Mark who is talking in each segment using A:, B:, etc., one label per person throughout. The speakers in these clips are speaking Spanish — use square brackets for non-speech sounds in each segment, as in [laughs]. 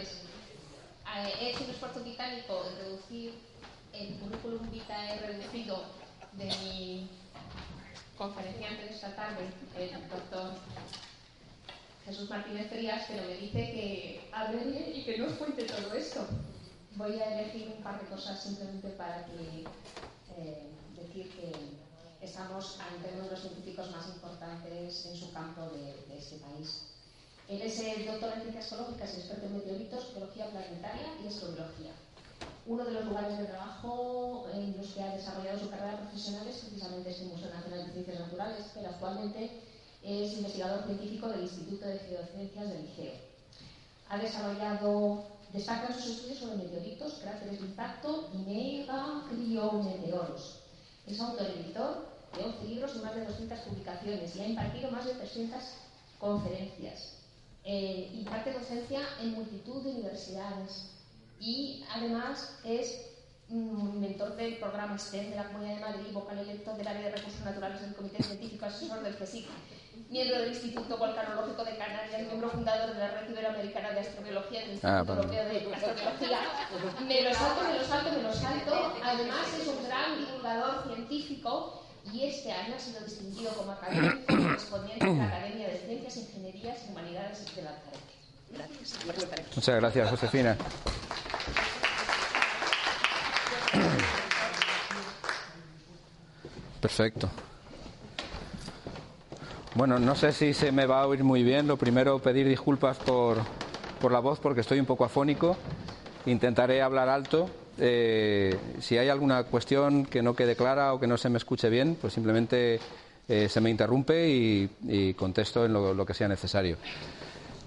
A: Entonces, eh, he hecho un esfuerzo titánico en reducir el currículum vitae reducido de mi conferenciante de esta tarde, el doctor Jesús Martínez Frías, pero me dice que hable bien y que no os cuente todo esto. Voy a elegir un par de cosas simplemente para eh, decir que estamos ante uno de los científicos más importantes en su campo de, de este país. Él es el doctor en ciencias geológicas y experto en meteoritos, geología planetaria y astrobiología. Uno de los lugares de trabajo en los que ha desarrollado su carrera profesional es precisamente este Museo Nacional de Ciencias Naturales, pero actualmente es investigador científico del Instituto de Geociencias del Liceo. Ha desarrollado, destacan sus estudios sobre meteoritos, cráteres de impacto y megacriometeoros. Es autor editor de 11 libros y más de 200 publicaciones y ha impartido más de 300 conferencias. Eh, imparte docencia en multitud de universidades y además es mentor del programa STEM de la Comunidad de Madrid, vocal electo del área de recursos naturales del Comité Científico Asesor del CSIC, miembro del Instituto Volcanológico de Canarias, miembro fundador de la Red Iberoamericana de Astrobiología, del Instituto
B: Ah,
A: Europeo de Astrobiología. Me lo salto, me lo salto, me lo salto. Además es un gran divulgador científico y este año ha sido distinguido como académico [coughs] correspondiente de la Academia de Ciencias, Ingenierías y Humanidades de Lanzarote. Gracias.
B: Muchas gracias, Josefina. Perfecto. Bueno, no sé si se me va a oír muy bien. Lo primero, pedir disculpas por, por la voz porque estoy un poco afónico. Intentaré hablar alto. Eh, si hay alguna cuestión que no quede clara o que no se me escuche bien, pues simplemente eh, se me interrumpe y, contesto en lo, que sea necesario.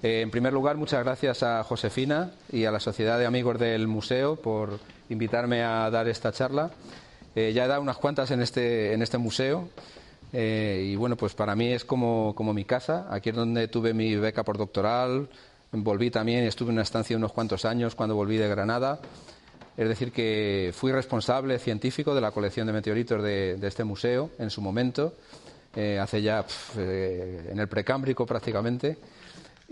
B: Eh, en primer lugar, muchas gracias a Josefina y a la Sociedad de Amigos del Museo por invitarme a dar esta charla. Ya he dado unas cuantas en este, en este museo y bueno, pues para mí es como mi casa. Aquí es donde tuve mi beca por doctoral, volví también y estuve en una estancia unos cuantos años cuando volví de Granada. Es decir, que fui responsable científico de la colección de meteoritos de, este museo en su momento, eh, hace ya eh, en el precámbrico prácticamente.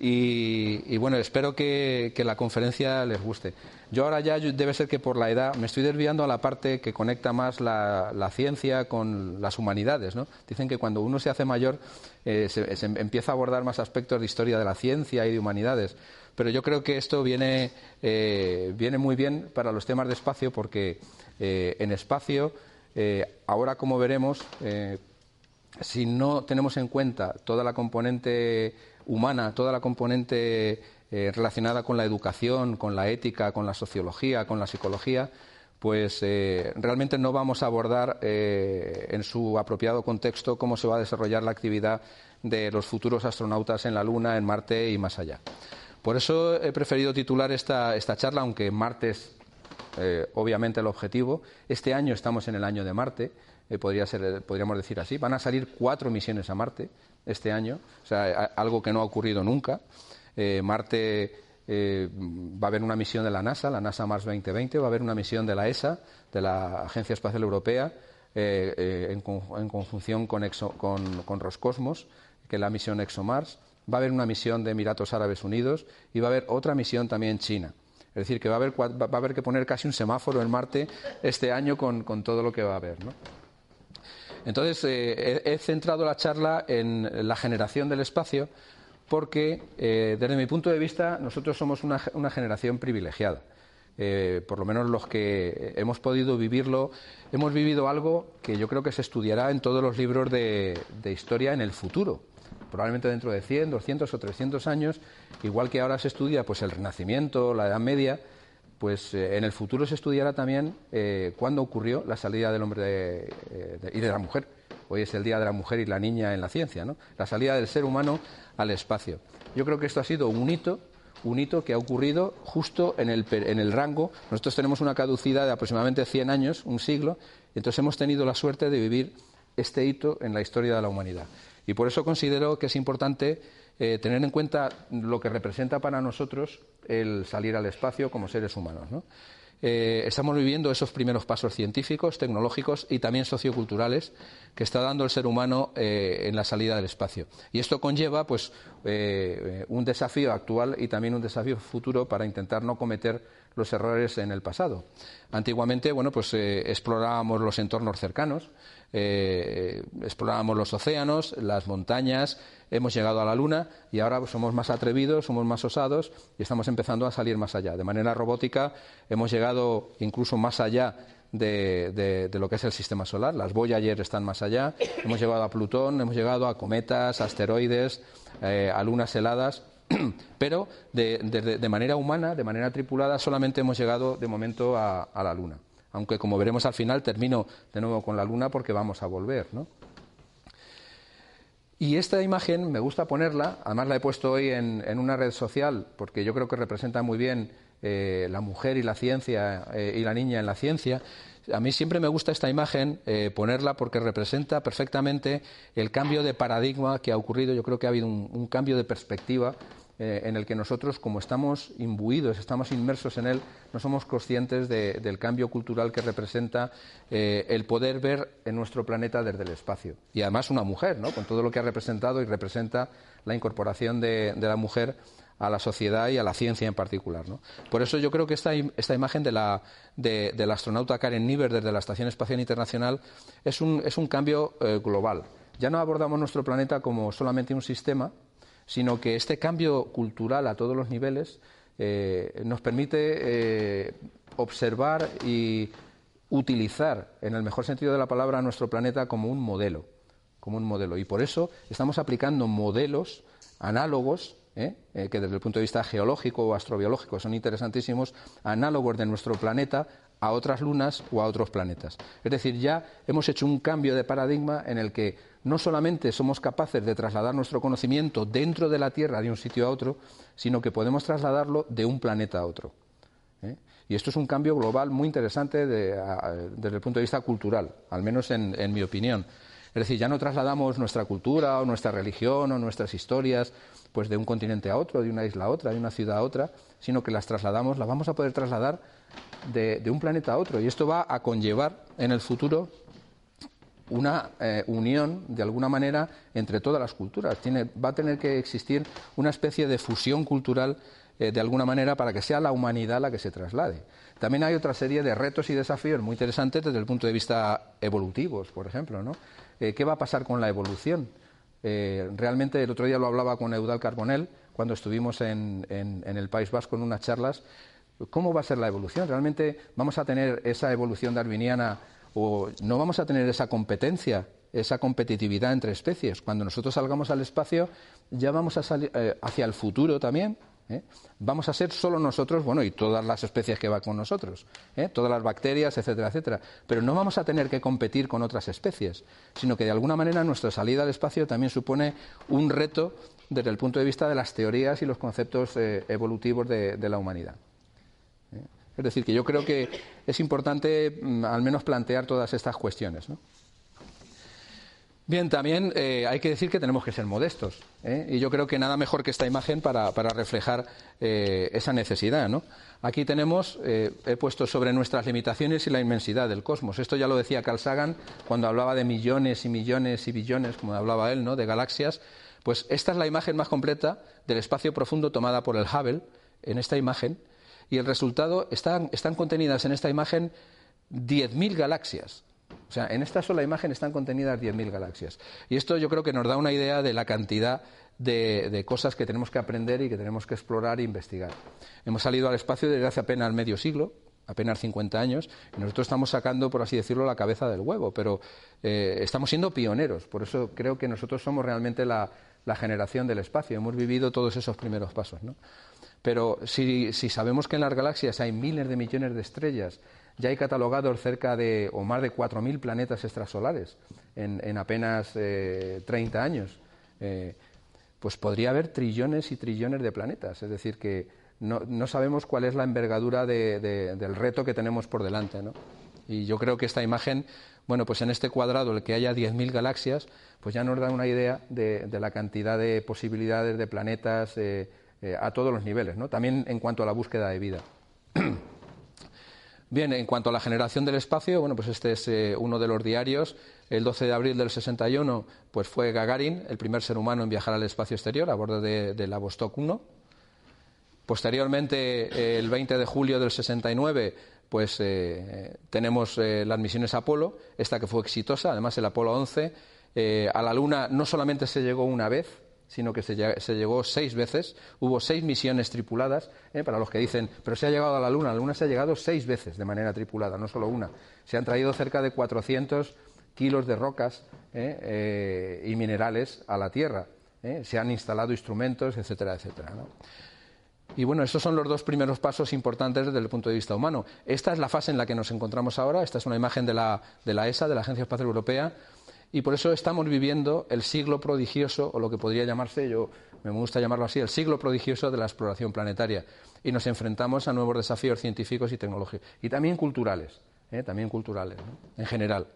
B: Y, bueno, espero que, que la conferencia les guste. Yo ahora ya debe ser que por la edad me estoy desviando a la parte que conecta más la, la ciencia con las humanidades. ¿no? Dicen que cuando uno se hace mayor eh, se, se empieza a abordar más aspectos de historia de la ciencia y de humanidades. Pero yo creo que esto viene, eh, viene muy bien para los temas de espacio porque eh, en espacio, eh, ahora como veremos, si no tenemos en cuenta toda la componente humana, toda la componente relacionada con la educación, con la ética, con la sociología, con la psicología, pues realmente no vamos a abordar en su apropiado contexto cómo se va a desarrollar la actividad de los futuros astronautas en la Luna, en Marte y más allá. Por eso he preferido titular esta, esta charla, aunque Marte es eh, obviamente el objetivo. Este año estamos en el año de Marte, eh, podría ser, eh, podríamos decir así. Van a salir cuatro misiones a Marte este año, o sea, algo que no ha ocurrido nunca. Marte va a haber una misión de la NASA, la NASA Mars 2020, va a haber una misión de la ESA, de la Agencia Espacial Europea, en conjunción con, Exo- con- con Roscosmos, que es la misión ExoMars. Va a haber una misión de Emiratos Árabes Unidos y va a haber otra misión también China. Es decir, que va a haber, va a haber que poner casi un semáforo en Marte este año con, con todo lo que va a haber. ¿no? Entonces, eh, he, centrado la charla en la generación del espacio porque, eh, desde mi punto de vista, nosotros somos una, una generación privilegiada. Eh, por lo menos los que hemos podido vivirlo, hemos vivido algo que yo creo que se estudiará en todos los libros de, de historia en el futuro. Probablemente dentro de 100, 200 o 300 años, igual que ahora se estudia pues, el Renacimiento, la Edad Media, pues eh, en el futuro se estudiará también eh, cuándo ocurrió la salida del hombre eh, y de la mujer. Hoy es el Día de la Mujer y la Niña en la ciencia, ¿no? La salida del ser humano al espacio. Yo creo que esto ha sido un hito, un hito que ha ocurrido justo en el, en el rango. Nosotros tenemos una caducidad de aproximadamente 100 años, un siglo, entonces hemos tenido la suerte de vivir este hito en la historia de la humanidad. Y por eso considero que es importante eh, tener en cuenta lo que representa para nosotros el salir al espacio como seres humanos. ¿no? eh, estamos viviendo esos primeros pasos científicos, tecnológicos y también socioculturales que está dando el ser humano eh, en la salida del espacio. Y esto conlleva pues, un desafío actual y también un desafío futuro para intentar no cometer los errores en el pasado. Antiguamente, bueno, pues explorábamos los entornos cercanos, explorábamos los océanos, las montañas, hemos llegado a la Luna y ahora somos más atrevidos, somos más osados y estamos empezando a salir más allá. De manera robótica hemos llegado incluso más allá de, lo que es el sistema solar. Las Voyager están más allá. Hemos llegado a Plutón, hemos llegado a cometas, asteroides, eh, a lunas heladas. [clears throat] Pero de, manera humana, de manera tripulada, solamente hemos llegado de momento a la Luna. Aunque, como veremos al final, termino de nuevo con la Luna porque vamos a volver, ¿no? Y esta imagen me gusta ponerla, además la he puesto hoy en, una red social, porque yo creo que representa muy bien eh, la mujer y la ciencia eh, y la niña en la ciencia. A mí siempre me gusta esta imagen eh, ponerla porque representa perfectamente el cambio de paradigma que ha ocurrido. Yo creo que ha habido un cambio de perspectiva eh, en el que nosotros, como estamos imbuidos, estamos inmersos en él, no somos conscientes del cambio cultural que representa eh, el poder ver en nuestro planeta desde el espacio. Y además una mujer, ¿no? con todo lo que ha representado y representa la incorporación de, la mujer a la sociedad y a la ciencia en particular. Por eso yo creo que esta, imagen de la, del astronauta Karen Niebuhr desde la Estación Espacial Internacional es un, es un cambio eh, global. Ya no abordamos nuestro planeta como solamente un sistema, sino que este cambio cultural a todos los niveles eh, nos permite eh, observar y utilizar, en el mejor sentido de la palabra, nuestro planeta como un modelo, como un modelo. Y por eso estamos aplicando modelos análogos, ¿eh? que desde el punto de vista geológico o astrobiológico son interesantísimos, análogos de nuestro planeta a otras lunas o a otros planetas. Es decir, ya hemos hecho un cambio de paradigma en el que no solamente somos capaces de trasladar nuestro conocimiento dentro de la Tierra de un sitio a otro, sino que podemos trasladarlo de un planeta a otro. ¿eh? Y esto es un cambio global muy interesante desde el punto de vista cultural, al menos en, mi opinión. Es decir, ya no trasladamos nuestra cultura o nuestra religión o nuestras historias pues de un continente a otro, de una isla a otra, de una ciudad a otra, sino que las trasladamos, las vamos a poder trasladar de, un planeta a otro. Y esto va a conllevar en el futuro una eh, unión, de alguna manera, entre todas las culturas. va a tener que existir una especie de fusión cultural, eh, de alguna manera, para que sea la humanidad la que se traslade. También hay otra serie de retos y desafíos muy interesantes desde el punto de vista evolutivos, por ejemplo. ¿no? Eh, ¿Qué va a pasar con la evolución? realmente, el otro día lo hablaba con Eudal Carbonell, cuando estuvimos en, en el País Vasco en unas charlas, ¿Cómo va a ser la evolución? ¿Realmente vamos a tener esa evolución darwiniana o no vamos a tener esa competencia, esa competitividad entre especies? Cuando nosotros salgamos al espacio ya vamos a salir eh, hacia el futuro también. ¿eh? Vamos a ser solo nosotros, bueno, y todas las especies que van con nosotros, ¿eh? todas las bacterias, etcétera, etcétera. Pero no vamos a tener que competir con otras especies, sino que de alguna manera nuestra salida al espacio también supone un reto desde el punto de vista de las teorías y los conceptos evolutivos de la humanidad. Es decir, que yo creo que es importante mm, al menos plantear todas estas cuestiones. Bien, también eh, hay que decir que tenemos que ser modestos. ¿eh? Y yo creo que nada mejor que esta imagen para, reflejar eh, esa necesidad. Aquí tenemos, he puesto sobre nuestras limitaciones y la inmensidad del cosmos. Esto ya lo decía Carl Sagan cuando hablaba de millones y millones y billones, como hablaba él, ¿no? de galaxias. Pues esta es la imagen más completa del espacio profundo tomada por el Hubble en esta imagen y el resultado están, están contenidas en esta imagen 10.000 galaxias. O sea, en esta sola imagen están contenidas 10.000 galaxias. Y esto yo creo que nos da una idea de la cantidad de, cosas que tenemos que aprender y que tenemos que explorar e investigar. Hemos salido al espacio desde hace apenas medio siglo, apenas 50 años, y nosotros estamos sacando, por así decirlo, la cabeza del huevo, pero eh, estamos siendo pioneros. Por eso creo que nosotros somos realmente la, la generación del espacio. Hemos vivido todos esos primeros pasos. ¿no? Pero si, sabemos que en las galaxias hay miles de millones de estrellas, ya hay catalogados cerca de, o más de 4.000 planetas extrasolares en, apenas eh, 30 años, eh, pues podría haber trillones y trillones de planetas. Es decir, que no, sabemos cuál es la envergadura del reto que tenemos por delante. ¿no? Y yo creo que esta imagen, bueno, pues en este cuadrado, el que haya 10.000 galaxias, pues ya nos da una idea de, la cantidad de posibilidades de planetas. Eh, a todos los niveles, ¿no? también en cuanto a la búsqueda de vida. [clears throat] Bien, en cuanto a la generación del espacio, bueno, pues este es eh, uno de los diarios. El 12 de abril del 61, pues fue Gagarin, el primer ser humano en viajar al espacio exterior a bordo de, la Vostok 1. Posteriormente, el 20 de julio del 69, pues eh, tenemos las misiones Apolo, esta que fue exitosa, además el Apolo 11. a la Luna no solamente se llegó una vez, sino que se, llegó seis veces. Hubo seis misiones tripuladas, ¿eh? para los que dicen, pero se ha llegado a la Luna. La Luna se ha llegado seis veces de manera tripulada, no solo una. Se han traído cerca de 400 kilos de rocas ¿eh? Eh, y minerales a la Tierra. Se han instalado instrumentos, etcétera, etcétera. Y bueno, estos son los dos primeros pasos importantes desde el punto de vista humano. Esta es la fase en la que nos encontramos ahora. Esta es una imagen de la, de la ESA, de la Agencia Espacial Europea y por eso estamos viviendo el siglo prodigioso, o lo que podría llamarse, yo me gusta llamarlo así, el siglo prodigioso de la exploración planetaria. Y nos enfrentamos a nuevos desafíos científicos y tecnológicos. Y también culturales, ¿eh? también culturales, en general.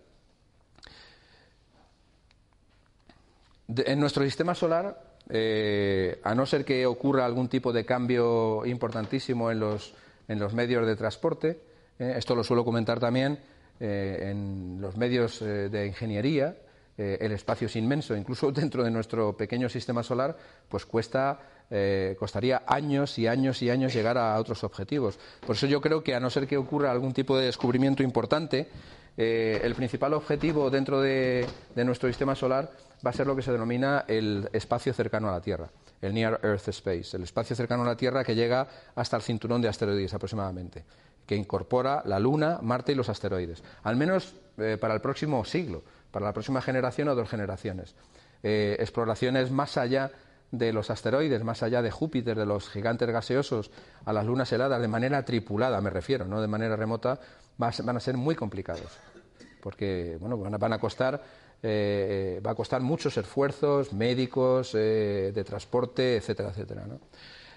B: en nuestro sistema solar, eh, a no ser que ocurra algún tipo de cambio importantísimo en los, en los medios de transporte, ¿eh? esto lo suelo comentar también en los medios de ingeniería, eh, el espacio es inmenso, incluso [laughs] dentro de nuestro pequeño sistema solar, pues cuesta, eh, costaría años y años y años llegar a otros objetivos. Por eso yo creo que a no ser que ocurra algún tipo de descubrimiento importante, eh, el principal objetivo dentro de, nuestro sistema solar va a ser lo que se denomina el espacio cercano a la Tierra, el Near Earth Space, el espacio cercano a la Tierra que llega hasta el cinturón de asteroides aproximadamente, que incorpora la Luna, Marte y los asteroides, al menos para el próximo siglo para la próxima generación o dos generaciones. Eh, exploraciones más allá de los asteroides, más allá de Júpiter, de los gigantes gaseosos, a las lunas heladas, de manera tripulada, me refiero, no de manera remota, van a ser muy complicados. Porque bueno, van a costar, eh, va a costar muchos esfuerzos médicos, eh, de transporte, etcétera, etcétera.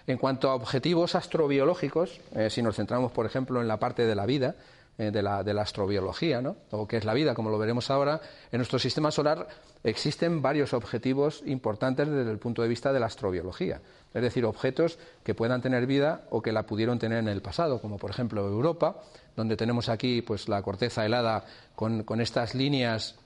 B: En cuanto a objetivos astrobiológicos, si nos centramos, por ejemplo, en la parte de la vida, eh, de, la, de, la, astrobiología, ¿no? o que es la vida, como lo veremos ahora, en nuestro sistema solar existen varios objetivos importantes desde el punto de vista de la astrobiología. Es decir, objetos que puedan tener vida o que la pudieron tener en el pasado, como por ejemplo Europa, donde tenemos aquí pues, la corteza helada con, con estas líneas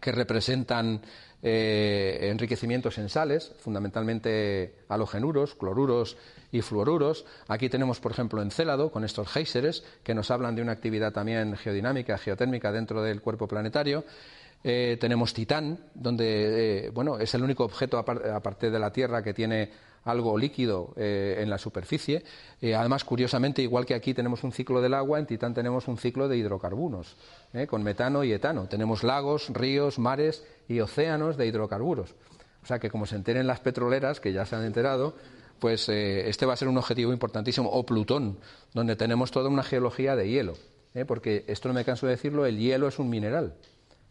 B: que representan eh, enriquecimientos en sales, fundamentalmente halogenuros, cloruros y fluoruros. Aquí tenemos, por ejemplo, Encélado, con estos géiseres, que nos hablan de una actividad también geodinámica, geotérmica dentro del cuerpo planetario. Eh, tenemos Titán, donde eh, bueno, es el único objeto aparte de la Tierra que tiene algo líquido eh, en la superficie. Además, curiosamente, igual que aquí tenemos un ciclo del agua, en Titán tenemos un ciclo de hidrocarburos, con metano y etano. Tenemos lagos, ríos, mares y océanos de hidrocarburos. O sea que, como se enteren las petroleras, que ya se han enterado, pues este va a ser un objetivo importantísimo. O Plutón, donde tenemos toda una geología de hielo. porque esto no me canso de decirlo, el hielo es un mineral.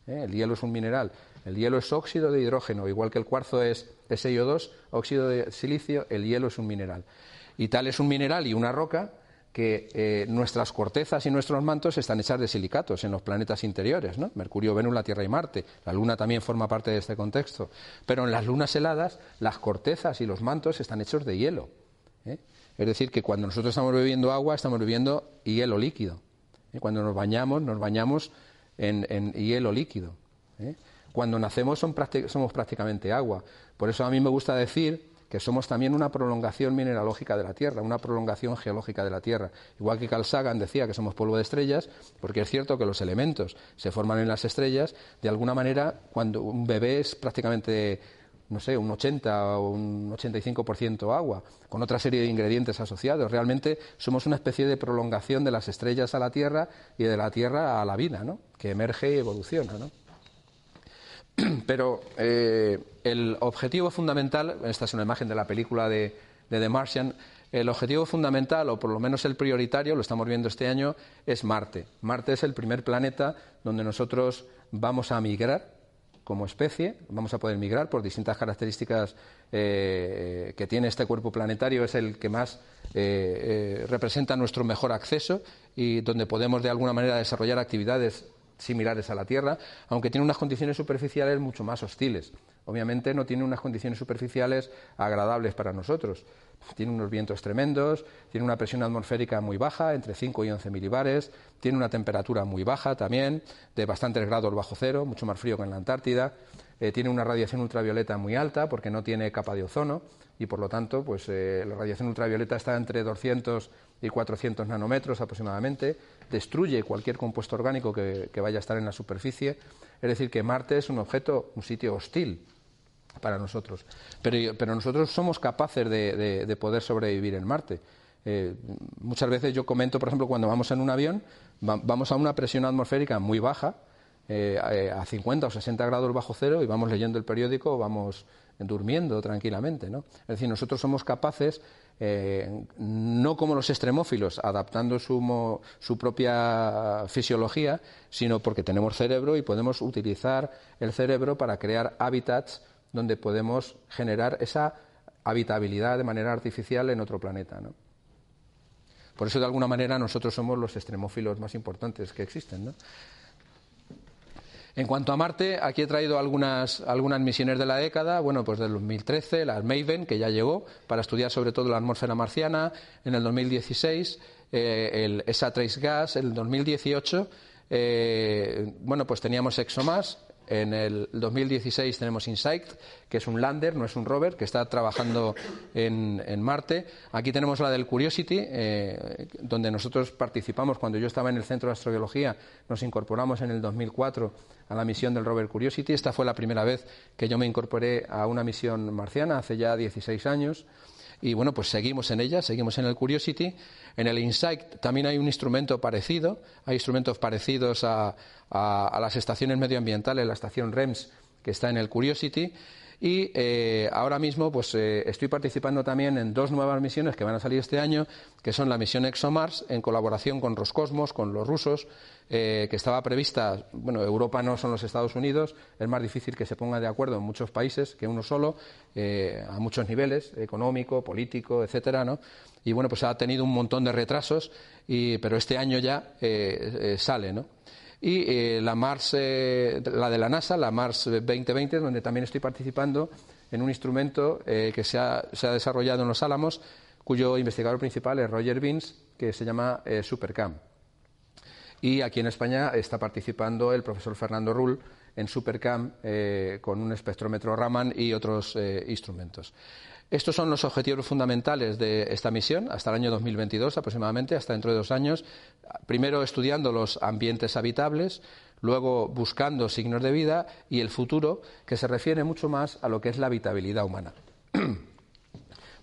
B: El hielo es un mineral. El hielo es óxido de hidrógeno, igual que el cuarzo es SiO2, óxido de silicio, el hielo es un mineral. Y tal es un mineral y una roca que eh, nuestras cortezas y nuestros mantos están hechas de silicatos en los planetas interiores, ¿no? Mercurio, Venus, la Tierra y Marte. La Luna también forma parte de este contexto. Pero en las lunas heladas, las cortezas y los mantos están hechos de hielo. ¿eh? Es decir, que cuando nosotros estamos bebiendo agua, estamos bebiendo hielo líquido. ¿eh? Cuando nos bañamos, nos bañamos en, en hielo líquido. Cuando nacemos somos prácticamente agua. Por eso a mí me gusta decir que somos también una prolongación mineralógica de la Tierra, una prolongación geológica de la Tierra. Igual que Carl Sagan decía que somos polvo de estrellas, porque es cierto que los elementos se forman en las estrellas, de alguna manera, cuando un bebé es prácticamente, no sé, un 80 o un 85% agua, con otra serie de ingredientes asociados. Realmente somos una especie de prolongación de las estrellas a la Tierra y de la Tierra a la vida, ¿no? que emerge y evoluciona. ¿no? [clears throat] Pero eh, el objetivo fundamental, esta es una imagen de la película de, The Martian, el objetivo fundamental, o por lo menos el prioritario, lo estamos viendo este año, es Marte. Marte es el primer planeta donde nosotros vamos a migrar como especie, vamos a poder migrar por distintas características eh, que tiene este cuerpo planetario, es el que más eh, representa nuestro mejor acceso y donde podemos de alguna manera desarrollar actividades similares a la Tierra, aunque tiene unas condiciones superficiales mucho más hostiles. Obviamente no tiene unas condiciones superficiales agradables para nosotros. Tiene unos vientos tremendos, tiene una presión atmosférica muy baja, entre 5 y 11 milibares, tiene una temperatura muy baja también, de bastantes grados bajo cero, mucho más frío que en la Antártida. Eh, tiene una radiación ultravioleta muy alta porque no tiene capa de ozono y por lo tanto pues, eh, la radiación ultravioleta está entre 200 y 400 nanómetros aproximadamente, destruye cualquier compuesto orgánico que, vaya a estar en la superficie, es decir, que Marte es un objeto, un sitio hostil para nosotros. Pero, nosotros somos capaces de, poder sobrevivir en Marte. Eh, muchas veces yo comento, por ejemplo, cuando vamos en un avión, vamos a una presión atmosférica muy baja, eh, a 50 o 60 grados bajo cero, y vamos leyendo el periódico vamos durmiendo tranquilamente. ¿no? Es decir, nosotros somos capaces eh, no como los extremófilos, adaptando su, propia fisiología, sino porque tenemos cerebro y podemos utilizar el cerebro para crear hábitats donde podemos generar esa habitabilidad de manera artificial en otro planeta. Por eso, de alguna manera, nosotros somos los extremófilos más importantes que existen. ¿no? En cuanto a Marte, aquí he traído algunas, algunas misiones de la década, bueno, pues del 2013, la Maven, que ya llegó, para estudiar sobre todo la atmósfera marciana, en el 2016, eh, el ESA Trace Gas, en el 2018, eh, bueno, pues teníamos ExoMars, en el 2016 tenemos InSight, que es un lander, no es un rover, que está trabajando en, Marte. Aquí tenemos la del Curiosity, eh, donde nosotros participamos. Cuando yo estaba en el Centro de Astrobiología, nos incorporamos en el 2004 a la misión del rover Curiosity. Esta fue la primera vez que yo me incorporé a una misión marciana, hace ya 16 años. Y bueno, pues seguimos en ella, seguimos en el Curiosity. En el InSight también hay un instrumento parecido, hay instrumentos parecidos a, las estaciones medioambientales, la estación REMS que está en el Curiosity. Y eh, ahora mismo pues, eh, estoy participando también en dos nuevas misiones que van a salir este año, que son la misión ExoMars, en colaboración con Roscosmos, con los rusos, eh, que estaba prevista, bueno, Europa no son los Estados Unidos, es más difícil que se ponga de acuerdo en muchos países que uno solo, a muchos niveles, económico, político, etcétera, ¿no? Y bueno, pues ha tenido un montón de retrasos, pero este año ya sale, ¿no? Y eh, la Mars, eh, la de la NASA, la Mars 2020, donde también estoy participando en un instrumento eh, que se ha, desarrollado en Los Álamos, cuyo investigador principal es Roger Beans, que se llama SuperCam. Y aquí en España está participando el profesor Fernando Rull en SuperCam con un espectrómetro Raman y otros instrumentos. Estos son los objetivos fundamentales de esta misión hasta el año 2022 aproximadamente, hasta dentro de dos años. Primero estudiando los ambientes habitables, luego buscando signos de vida y el futuro, que se refiere mucho más a lo que es la habitabilidad humana. [clears throat]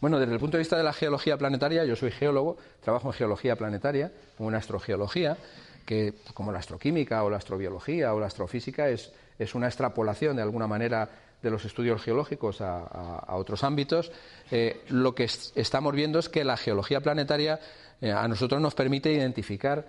B: Bueno, desde el punto de vista de la geología planetaria, yo soy geólogo, trabajo en geología planetaria, en astrogeología, que como la astroquímica o la astrobiología o la astrofísica es, es una extrapolación de alguna manera de los estudios geológicos a, otros ámbitos, eh, lo que estamos viendo es que la geología planetaria eh, a nosotros nos permite identificar,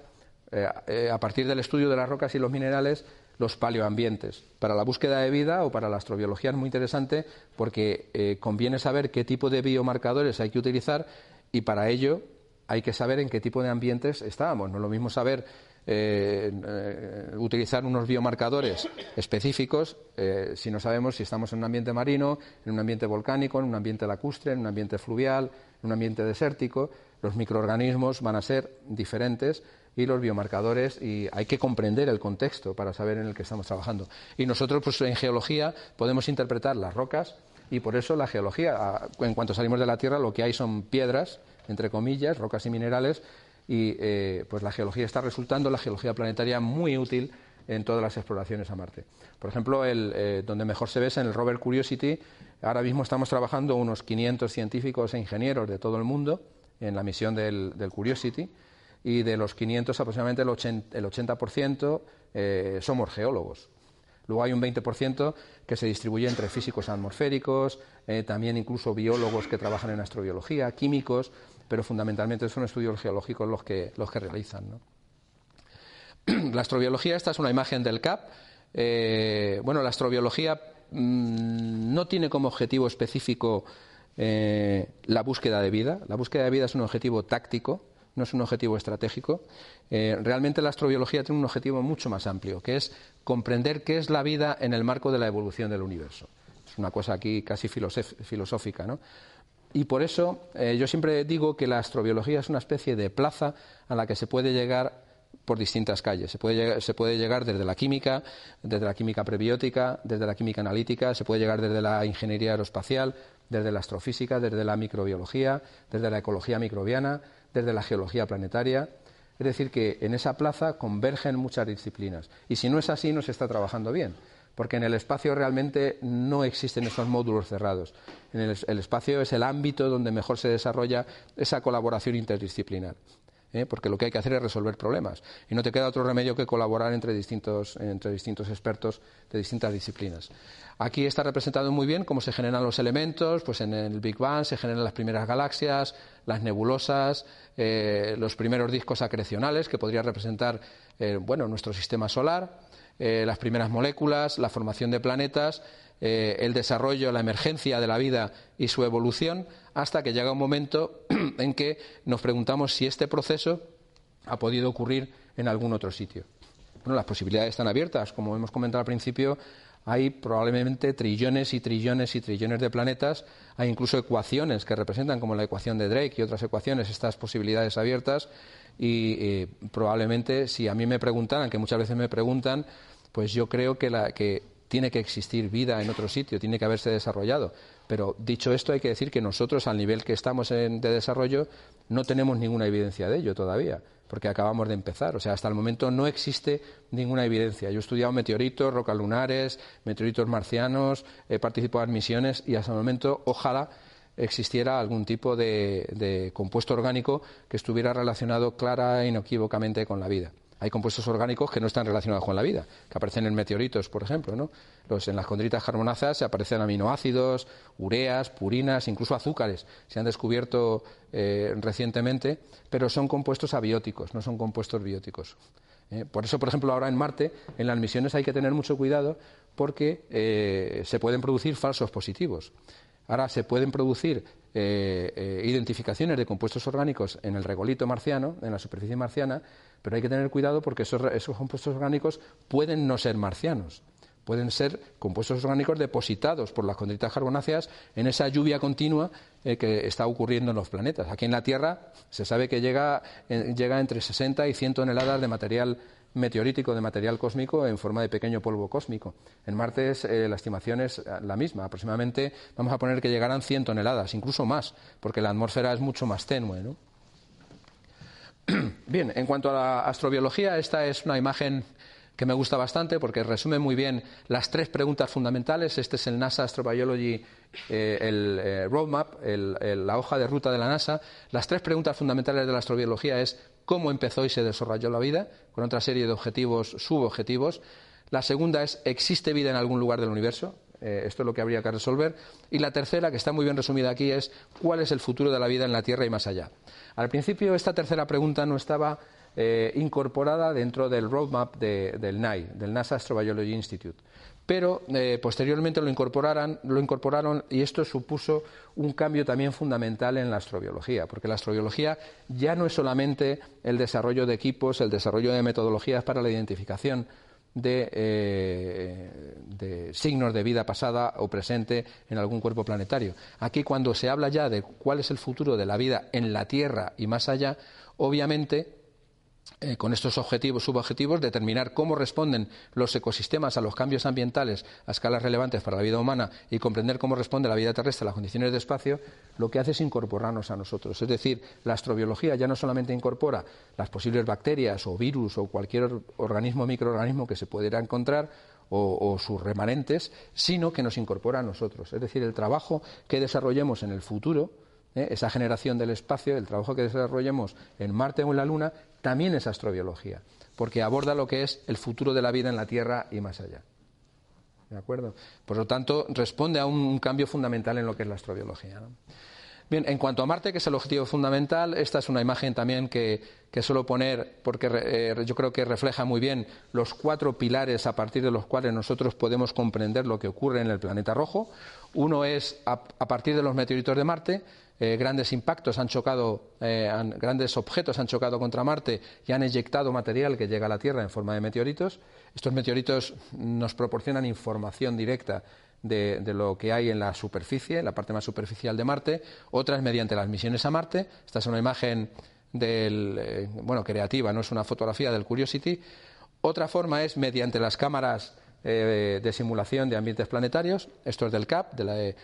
B: eh, a partir del estudio de las rocas y los minerales, los paleoambientes. Para la búsqueda de vida o para la astrobiología es muy interesante porque conviene saber qué tipo de biomarcadores hay que utilizar y para ello hay que saber en qué tipo de ambientes estábamos. No es lo mismo saber eh, eh, utilizar unos biomarcadores específicos eh, si no sabemos si estamos en un ambiente marino, en un ambiente volcánico, en un ambiente lacustre, en un ambiente fluvial, en un ambiente desértico. Los microorganismos van a ser diferentes y los biomarcadores y hay que comprender el contexto para saber en el que estamos trabajando. Y nosotros pues en geología podemos interpretar las rocas y por eso la geología, en cuanto salimos de la Tierra, lo que hay son piedras, entre comillas, rocas y minerales y eh, pues la geología está resultando, la geología planetaria, muy útil en todas las exploraciones a Marte. Por ejemplo, el, eh, donde mejor se ve es en el rover Curiosity. Ahora mismo estamos trabajando unos 500 científicos e ingenieros de todo el mundo en la misión del, Curiosity y de los 500 aproximadamente el 80%, eh, somos geólogos. Luego hay un 20% que se distribuye entre físicos atmosféricos, también incluso biólogos que trabajan en astrobiología, químicos pero fundamentalmente son estudios geológicos los que, los que realizan. [clears throat] La astrobiología, esta es una imagen del CAP. Eh, bueno, la astrobiología mm, no tiene como objetivo específico eh, la búsqueda de vida. La búsqueda de vida es un objetivo táctico no es un objetivo estratégico. Eh, realmente la astrobiología tiene un objetivo mucho más amplio, que es comprender qué es la vida en el marco de la evolución del universo. Es una cosa aquí casi filosófica, ¿no? Y por eso eh, yo siempre digo que la astrobiología es una especie de plaza a la que se puede llegar por distintas calles. Se puede, llegar, se puede, llegar, desde la química, desde la química prebiótica, desde la química analítica, se puede llegar desde la ingeniería aeroespacial, desde la astrofísica, desde la microbiología, desde la ecología microbiana, desde la geología planetaria. Es decir, que en esa plaza convergen muchas disciplinas. Y si no es así, no se está trabajando bien porque en el espacio realmente no existen esos módulos cerrados. En el, espacio es el ámbito donde mejor se desarrolla esa colaboración interdisciplinar. ¿eh? porque lo que hay que hacer es resolver problemas y no te queda otro remedio que colaborar entre distintos, entre distintos expertos de distintas disciplinas. Aquí está representado muy bien cómo se generan los elementos, pues en el Big Bang se generan las primeras galaxias, las nebulosas, eh, los primeros discos acrecionales que podría representar eh, bueno, nuestro sistema solar eh, las primeras moléculas, la formación de planetas, eh, el desarrollo, la emergencia de la vida y su evolución, hasta que llega un momento [clears throat] en que nos preguntamos si este proceso ha podido ocurrir en algún otro sitio. Bueno, las posibilidades están abiertas. Como hemos comentado al principio, hay probablemente trillones y trillones y trillones de planetas. Hay incluso ecuaciones que representan, como la ecuación de Drake y otras ecuaciones, estas posibilidades abiertas y eh, probablemente si a mí me preguntaran, que muchas veces me preguntan, pues yo creo que, la, que tiene que existir vida en otro sitio, tiene que haberse desarrollado. Pero dicho esto, hay que decir que nosotros, al nivel que estamos en, de desarrollo, no tenemos ninguna evidencia de ello todavía, porque acabamos de empezar. O sea, hasta el momento no existe ninguna evidencia. Yo he estudiado meteoritos, rocas lunares, meteoritos marcianos, he participado en misiones y hasta el momento, ojalá existiera algún tipo de, compuesto orgánico que estuviera relacionado clara e inequívocamente con la vida. Hay compuestos orgánicos que no están relacionados con la vida, que aparecen en meteoritos, por ejemplo. ¿no? en las condritas carbonáceas se aparecen aminoácidos, ureas, purinas, incluso azúcares. Se han descubierto eh, recientemente, pero son compuestos abióticos, no son compuestos bióticos. ¿eh? Por eso, por ejemplo, ahora en Marte, en las misiones hay que tener mucho cuidado porque eh, se pueden producir falsos positivos. Ahora se pueden producir eh, eh, identificaciones de compuestos orgánicos en el regolito marciano, en la superficie marciana, pero hay que tener cuidado porque esos, compuestos orgánicos pueden no ser marcianos. Pueden ser compuestos orgánicos depositados por las condritas carbonáceas en esa lluvia continua eh, que está ocurriendo en los planetas. Aquí en la Tierra se sabe que llega, llega entre 60 y 100 toneladas de material meteorítico de material cósmico en forma de pequeño polvo cósmico. En Marte eh, la estimación es eh, la misma, aproximadamente vamos a poner que llegarán 100 toneladas, incluso más, porque la atmósfera es mucho más tenue. [clears throat] Bien, en cuanto a la astrobiología, esta es una imagen que me gusta bastante porque resume muy bien las tres preguntas fundamentales. Este es el NASA Astrobiology, eh, el roadmap, la hoja de ruta de la NASA. Las tres preguntas fundamentales de la astrobiología es cómo empezó y se desarrolló la vida, con otra serie de objetivos, subobjetivos. La segunda es, ¿existe vida en algún lugar del universo? Eh, esto es lo que habría que resolver. Y la tercera, que está muy bien resumida aquí, es ¿cuál es el futuro de la vida en la Tierra y más allá? Al principio, esta tercera pregunta no estaba eh, incorporada dentro del roadmap del NAI, del NASA Astrobiology Institute pero eh, posteriormente lo incorporaron, lo incorporaron y esto supuso un cambio también fundamental en la astrobiología, porque la astrobiología ya no es solamente el desarrollo de equipos, el desarrollo de metodologías para la identificación de, eh, de, signos de vida pasada o presente en algún cuerpo planetario. Aquí, cuando se habla ya de cuál es el futuro de la vida en la Tierra y más allá, obviamente eh, con estos objetivos, subobjetivos, determinar cómo responden los ecosistemas a los cambios ambientales a escalas relevantes para la vida humana y comprender cómo responde la vida terrestre a las condiciones de espacio, lo que hace es incorporarnos a nosotros. Es decir, la astrobiología ya no solamente incorpora las posibles bacterias o virus o cualquier organismo microorganismo que se pudiera encontrar, o, sus remanentes, sino que nos incorpora a nosotros. Es decir, el trabajo que desarrollemos en el futuro, ¿eh? esa generación del espacio, el trabajo que desarrollemos en Marte o en la Luna, también es astrobiología, porque aborda lo que es el futuro de la vida en la Tierra y más allá. ¿De acuerdo? Por lo tanto, responde a un, cambio fundamental en lo que es la astrobiología. Bien, en cuanto a Marte, que es el objetivo fundamental, esta es una imagen también que, suelo poner porque eh, yo creo que refleja muy bien los cuatro pilares a partir de los cuales nosotros podemos comprender lo que ocurre en el planeta rojo. Uno es a, partir de los meteoritos de Marte, eh, grandes impactos han chocado, eh, grandes objetos han chocado contra Marte y han eyectado material que llega a la Tierra en forma de meteoritos. Estos meteoritos nos proporcionan información directa de, lo que hay en la superficie, en la parte más superficial de Marte, otras mediante las misiones a Marte. Esta es una imagen del, eh, bueno, creativa, no es una fotografía del Curiosity. Otra forma es mediante las cámaras de simulación de ambientes planetarios. Esto es del CAP, de la,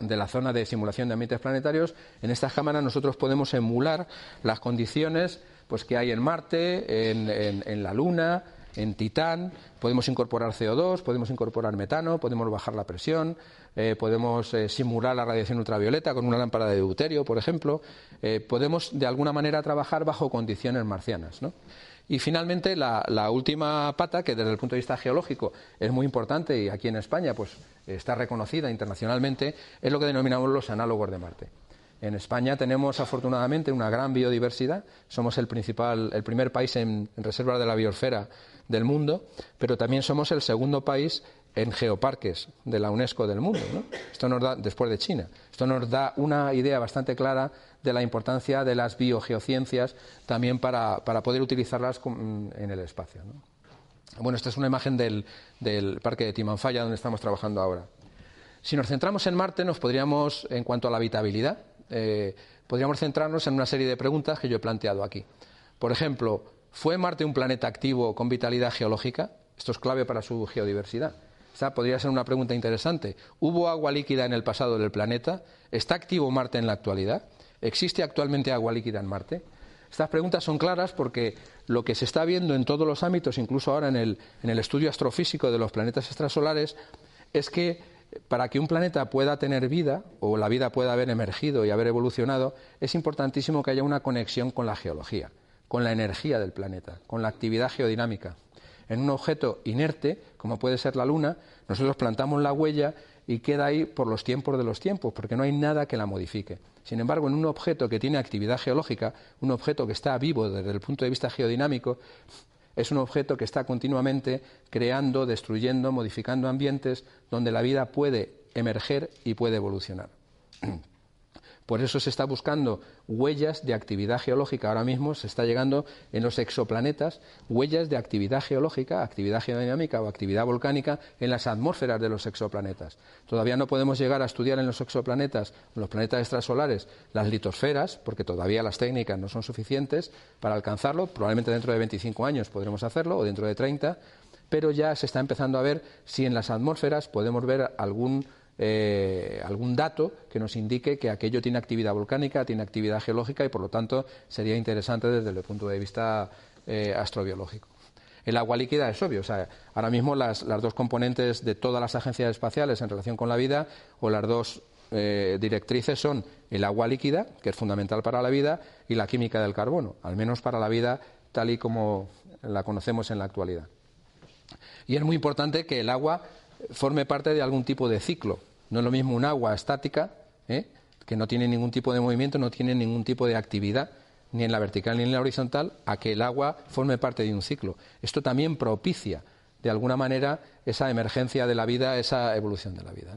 B: de la zona de simulación de ambientes planetarios, en estas cámaras nosotros podemos emular las condiciones pues, que hay en Marte, en, la Luna, en Titán, podemos incorporar CO2, podemos incorporar metano, podemos bajar la presión, eh, podemos eh, simular la radiación ultravioleta con una lámpara de deuterio, por ejemplo, eh, podemos de alguna manera trabajar bajo condiciones marcianas. ¿no? Y finalmente, la, última pata, que desde el punto de vista geológico es muy importante y aquí en España pues, está reconocida internacionalmente, es lo que denominamos los análogos de Marte. En España tenemos afortunadamente una gran biodiversidad, somos el, principal, el primer país en, reserva de la biosfera del mundo, pero también somos el segundo país en geoparques de la UNESCO del mundo, Esto nos da, después de China. Esto nos da una idea bastante clara de la importancia de las biogeociencias también para, poder utilizarlas en el espacio. Bueno, esta es una imagen del, parque de Timanfaya donde estamos trabajando ahora. Si nos centramos en Marte, nos podríamos, en cuanto a la habitabilidad, eh, podríamos centrarnos en una serie de preguntas que yo he planteado aquí. Por ejemplo, ¿fue Marte un planeta activo con vitalidad geológica? Esto es clave para su geodiversidad. Podría ser una pregunta interesante. ¿Hubo agua líquida en el pasado del planeta? ¿Está activo Marte en la actualidad? ¿Existe actualmente agua líquida en Marte? Estas preguntas son claras porque lo que se está viendo en todos los ámbitos, incluso ahora en el, en el estudio astrofísico de los planetas extrasolares, es que para que un planeta pueda tener vida o la vida pueda haber emergido y haber evolucionado, es importantísimo que haya una conexión con la geología, con la energía del planeta, con la actividad geodinámica. En un objeto inerte, como puede ser la Luna, nosotros plantamos la huella y queda ahí por los tiempos de los tiempos, porque no hay nada que la modifique. Sin embargo, en un objeto que tiene actividad geológica, un objeto que está vivo desde el punto de vista geodinámico, es un objeto que está continuamente creando, destruyendo, modificando ambientes donde la vida puede emerger y puede evolucionar. [clears throat] Por eso se está buscando huellas de actividad geológica. Ahora mismo se está llegando en los exoplanetas huellas de actividad geológica, actividad geodinámica o actividad volcánica en las atmósferas de los exoplanetas. Todavía no podemos llegar a estudiar en los exoplanetas, en los planetas extrasolares, las litosferas, porque todavía las técnicas no son suficientes para alcanzarlo. Probablemente dentro de 25 años podremos hacerlo o dentro de 30, pero ya se está empezando a ver si en las atmósferas podemos ver algún eh, algún dato que nos indique que aquello tiene actividad volcánica, tiene actividad geológica y por lo tanto sería interesante desde el punto de vista eh, astrobiológico. El agua líquida es obvio, o sea, ahora mismo las, dos componentes de todas las agencias espaciales en relación con la vida o las dos eh, directrices son el agua líquida, que es fundamental para la vida, y la química del carbono, al menos para la vida tal y como la conocemos en la actualidad. Y es muy importante que el agua forme parte de algún tipo de ciclo. No es lo mismo un agua estática, ¿eh? que no tiene ningún tipo de movimiento, no tiene ningún tipo de actividad, ni en la vertical ni en la horizontal, a que el agua forme parte de un ciclo. Esto también propicia, de alguna manera, esa emergencia de la vida, esa evolución de la vida.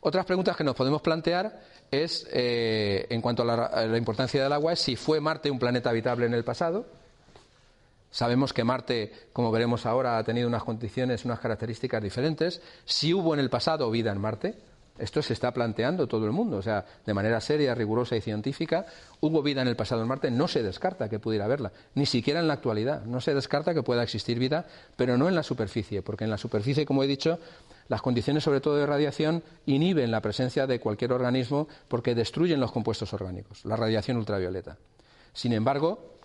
B: Otras preguntas que nos podemos plantear es, eh, en cuanto a la importancia del agua, es si fue Marte un planeta habitable en el pasado, Sabemos que Marte, como veremos ahora, ha tenido unas condiciones, unas características diferentes. Si hubo en el pasado vida en Marte, esto se está planteando todo el mundo, o sea, de manera seria, rigurosa y científica, hubo vida en el pasado en Marte, no se descarta que pudiera haberla, ni siquiera en la actualidad, no se descarta que pueda existir vida, pero no en la superficie, porque en la superficie, como he dicho, las condiciones sobre todo de radiación inhiben la presencia de cualquier organismo porque destruyen los compuestos orgánicos, la radiación ultravioleta. Sin embargo,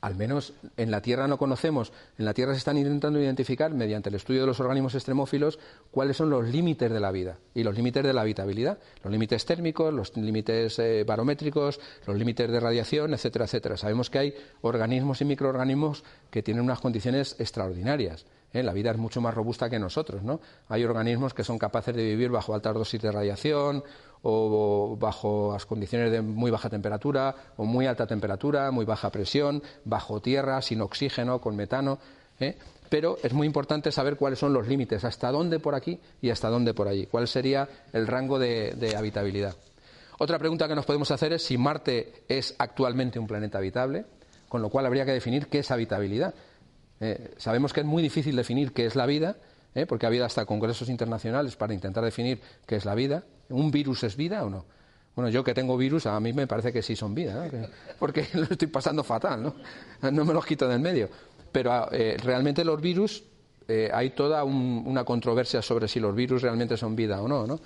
B: al menos en la Tierra no conocemos, en la Tierra se están intentando identificar, mediante el estudio de los organismos extremófilos, cuáles son los límites de la vida y los límites de la habitabilidad, los límites térmicos, los límites eh, barométricos, los límites de radiación, etcétera, etcétera. Sabemos que hay organismos y microorganismos que tienen unas condiciones extraordinarias. ¿eh? La vida es mucho más robusta que nosotros, ¿no? Hay organismos que son capaces de vivir bajo altas dosis de radiación o bajo las condiciones de muy baja temperatura o muy alta temperatura, muy baja presión, bajo tierra, sin oxígeno, con metano. ¿eh? Pero es muy importante saber cuáles son los límites, hasta dónde por aquí y hasta dónde por allí, cuál sería el rango de, habitabilidad. Otra pregunta que nos podemos hacer es si Marte es actualmente un planeta habitable, con lo cual habría que definir qué es habitabilidad. Eh, sabemos que es muy difícil definir qué es la vida, ¿eh? porque ha habido hasta congresos internacionales para intentar definir qué es la vida. ¿Un virus es vida o no? Bueno, yo que tengo virus, a mí me parece que sí son vida, porque [laughs] lo estoy pasando fatal, ¿no? No me los quito del medio. Pero eh, realmente los virus, eh, hay toda una controversia sobre si los virus realmente son vida o no, ¿no?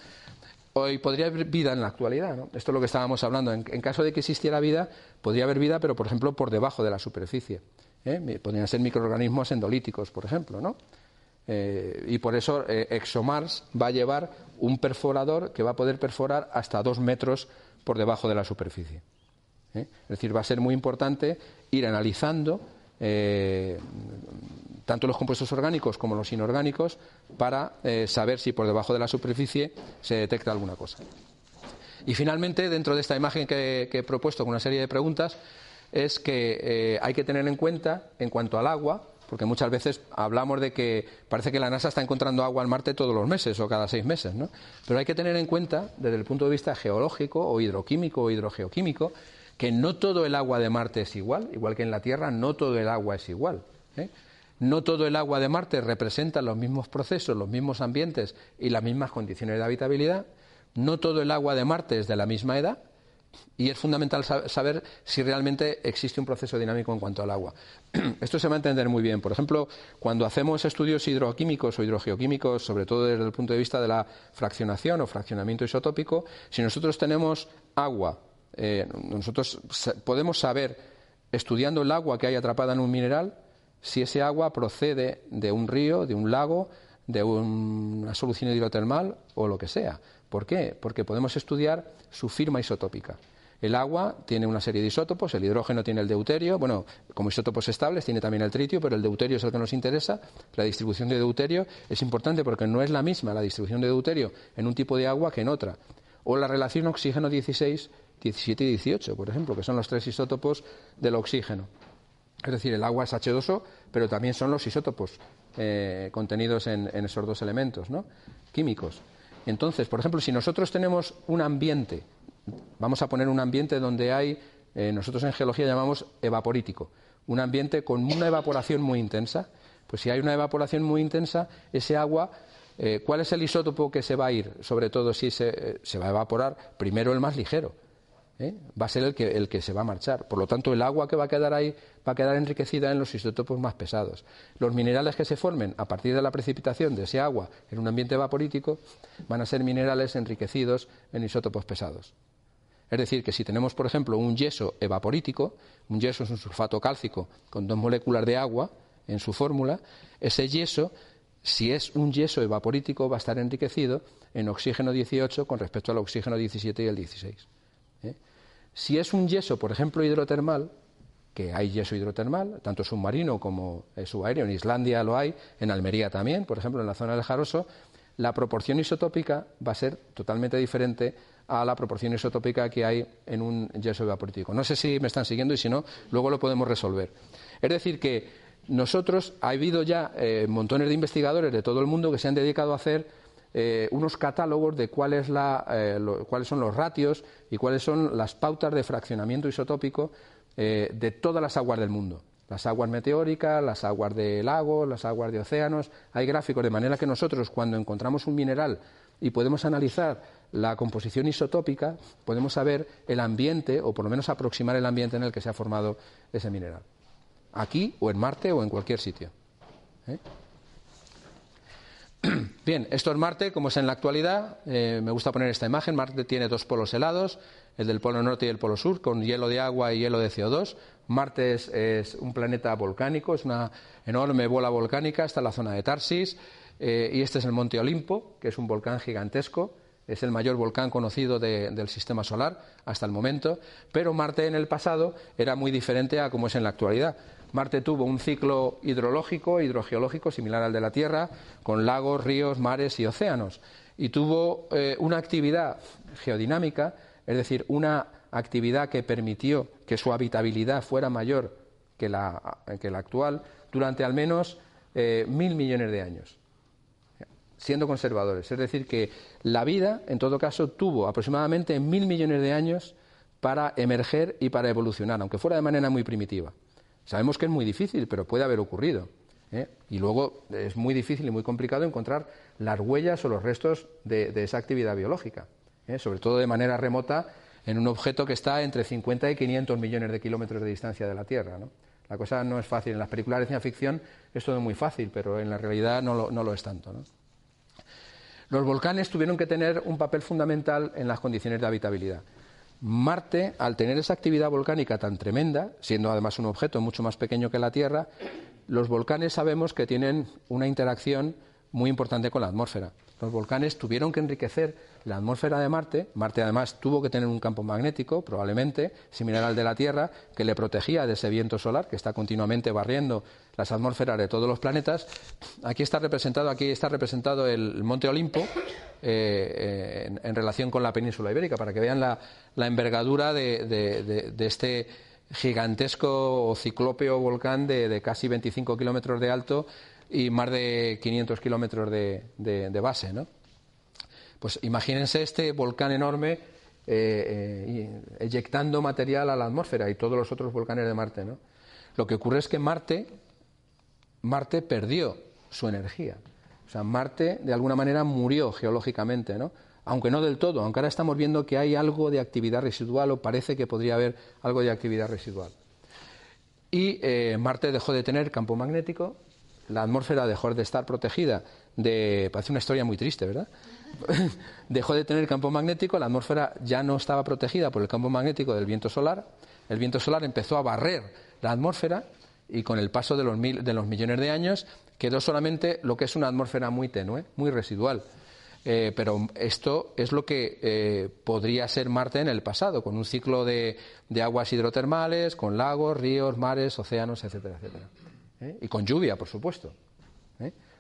B: Hoy podría haber vida en la actualidad, ¿no? Esto es lo que estábamos hablando. En, caso de que existiera vida, podría haber vida, pero por ejemplo por debajo de la superficie. Podrían ser microorganismos endolíticos, por ejemplo, ¿no? Eh, y por eso eh, ExoMars va a llevar un perforador que va a poder perforar hasta dos metros por debajo de la superficie. ¿eh? Es decir, va a ser muy importante ir analizando tanto los compuestos orgánicos como los inorgánicos para saber si por debajo de la superficie se detecta alguna cosa. Y finalmente, dentro de esta imagen que, que he propuesto con una serie de preguntas, es que hay que tener en cuenta, en cuanto al agua, porque muchas veces hablamos de que parece que la NASA está encontrando agua en Marte todos los meses o cada seis meses, ¿no? Pero hay que tener en cuenta, desde el punto de vista geológico o hidroquímico o hidrogeoquímico, que no todo el agua de Marte es igual, igual que en la Tierra no todo el agua es igual. ¿eh? No todo el agua de Marte representa los mismos procesos, los mismos ambientes y las mismas condiciones de habitabilidad. No todo el agua de Marte es de la misma edad y es fundamental saber si realmente existe un proceso dinámico en cuanto al agua. [clears throat] Esto se va a entender muy bien. Por ejemplo, cuando hacemos estudios hidroquímicos o hidrogeoquímicos, sobre todo desde el punto de vista de la fraccionación o fraccionamiento isotópico, si nosotros tenemos agua, eh, nosotros podemos saber, estudiando el agua que hay atrapada en un mineral, si ese agua procede de un río, de un lago, de una solución hidrotermal o lo que sea. ¿Por qué? Porque podemos estudiar su firma isotópica. El agua tiene una serie de isótopos, el hidrógeno tiene el deuterio, bueno, como isótopos estables tiene también el tritio, pero el deuterio es el que nos interesa. La distribución de deuterio es importante porque no es la misma la distribución de deuterio en un tipo de agua que en otra. O la relación oxígeno 16, 17 y 18, por ejemplo, que son los tres isótopos del oxígeno. Es decir, el agua es H2O, pero también son los isótopos eh, contenidos en, esos dos elementos ¿no? químicos. Entonces, por ejemplo, si nosotros tenemos un ambiente, vamos a poner un ambiente donde hay, eh, nosotros en geología llamamos evaporítico, un ambiente con una evaporación muy intensa, pues si hay una evaporación muy intensa, ese agua, eh, ¿cuál es el isótopo que se va a ir? Sobre todo si se, se va a evaporar, primero el más ligero, ¿eh? va a ser el que, el que se va a marchar. Por lo tanto, el agua que va a quedar ahí va a quedar enriquecida en los isótopos más pesados. Los minerales que se formen a partir de la precipitación de ese agua en un ambiente vaporítico van a ser minerales enriquecidos en isótopos pesados. Es decir, que si tenemos, por ejemplo, un yeso evaporítico, un yeso es un sulfato cálcico con dos moléculas de agua en su fórmula, ese yeso, si es un yeso evaporítico, va a estar enriquecido en oxígeno 18 con respecto al oxígeno 17 y el 16. ¿Eh? Si es un yeso, por ejemplo, hidrotermal, que hay yeso hidrotermal, tanto submarino como subaéreo, en Islandia lo hay, en Almería también, por ejemplo, en la zona del Jaroso, la proporción isotópica va a ser totalmente diferente a la proporción isotópica que hay en un yeso evaporítico. No sé si me están siguiendo y si no, luego lo podemos resolver. Es decir, que nosotros, ha habido ya eh, montones de investigadores de todo el mundo que se han dedicado a hacer eh, unos catálogos de cuál es eh, cuáles son los ratios y cuáles son las pautas de fraccionamiento isotópico eh, de todas las aguas del mundo. Las aguas meteóricas, las aguas de lagos, las aguas de océanos. Hay gráficos de manera que nosotros, cuando encontramos un mineral y podemos analizar la composición isotópica, podemos saber el ambiente, o por lo menos aproximar el ambiente en el que se ha formado ese mineral. Aquí, o en Marte, o en cualquier sitio. [clears throat] Bien, esto es Marte, como es en la actualidad. Eh, me gusta poner esta imagen. Marte tiene dos polos helados, el del polo norte y el polo sur, con hielo de agua y hielo de CO2. Marte es, un planeta volcánico, es una enorme bola volcánica, está en la zona de Tarsis. Eh, y este es el Monte Olimpo, que es un volcán gigantesco. Es el mayor volcán conocido del sistema solar hasta el momento. Pero Marte en el pasado era muy diferente a como es en la actualidad. Marte tuvo un ciclo hidrológico, hidrogeológico, similar al de la Tierra, con lagos, ríos, mares y océanos. Y tuvo eh, una actividad geodinámica, es decir, una actividad que permitió que su habitabilidad fuera mayor que la, actual durante al menos eh, mil millones de años. siendo conservadores. Es decir, que la vida, en todo caso, tuvo aproximadamente mil millones de años para emerger y para evolucionar, aunque fuera de manera muy primitiva. Sabemos que es muy difícil, pero puede haber ocurrido. ¿eh? Y luego es muy difícil y muy complicado encontrar las huellas o los restos de, esa actividad biológica, ¿eh? sobre todo de manera remota en un objeto que está entre 50 y 500 millones de kilómetros de distancia de la Tierra. La cosa no es fácil. En las películas de ciencia ficción es todo muy fácil, pero en la realidad no lo, no lo es tanto. Los volcanes tuvieron que tener un papel fundamental en las condiciones de habitabilidad. Marte, al tener esa actividad volcánica tan tremenda, siendo además un objeto mucho más pequeño que la Tierra, los volcanes sabemos que tienen una interacción muy importante con la atmósfera. Los volcanes tuvieron que enriquecer la atmósfera de Marte. Marte además tuvo que tener un campo magnético, probablemente similar al de la Tierra, que le protegía de ese viento solar que está continuamente barriendo las atmósferas de todos los planetas. Aquí está representado, aquí está representado el Monte Olimpo eh, eh, en, relación con la península ibérica, para que vean la, envergadura de, este gigantesco o ciclópeo volcán de, casi 25 kilómetros de alto y más de 500 kilómetros de, base, ¿no? Pues imagínense este volcán enorme eh, eyectando material a la atmósfera y todos los otros volcanes de Marte, ¿no? Lo que ocurre es que Marte, Marte perdió su energía. O sea, Marte de alguna manera murió geológicamente, ¿no? Aunque no del todo, aunque ahora estamos viendo que hay algo de actividad residual o parece que podría haber algo de actividad residual. Y eh, Marte dejó de tener campo magnético, la atmósfera dejó de estar protegida de. Parece una historia muy triste, ¿verdad? [laughs] dejó de tener campo magnético, la atmósfera ya no estaba protegida por el campo magnético del viento solar. El viento solar empezó a barrer la atmósfera y con el paso de los, de los millones de años quedó solamente lo que es una atmósfera muy tenue, muy residual. Eh, pero esto es lo que eh, podría ser Marte en el pasado, con un ciclo de, de aguas hidrotermales, con lagos, ríos, mares, océanos, etcétera, etcétera. ¿eh? y con lluvia, por supuesto.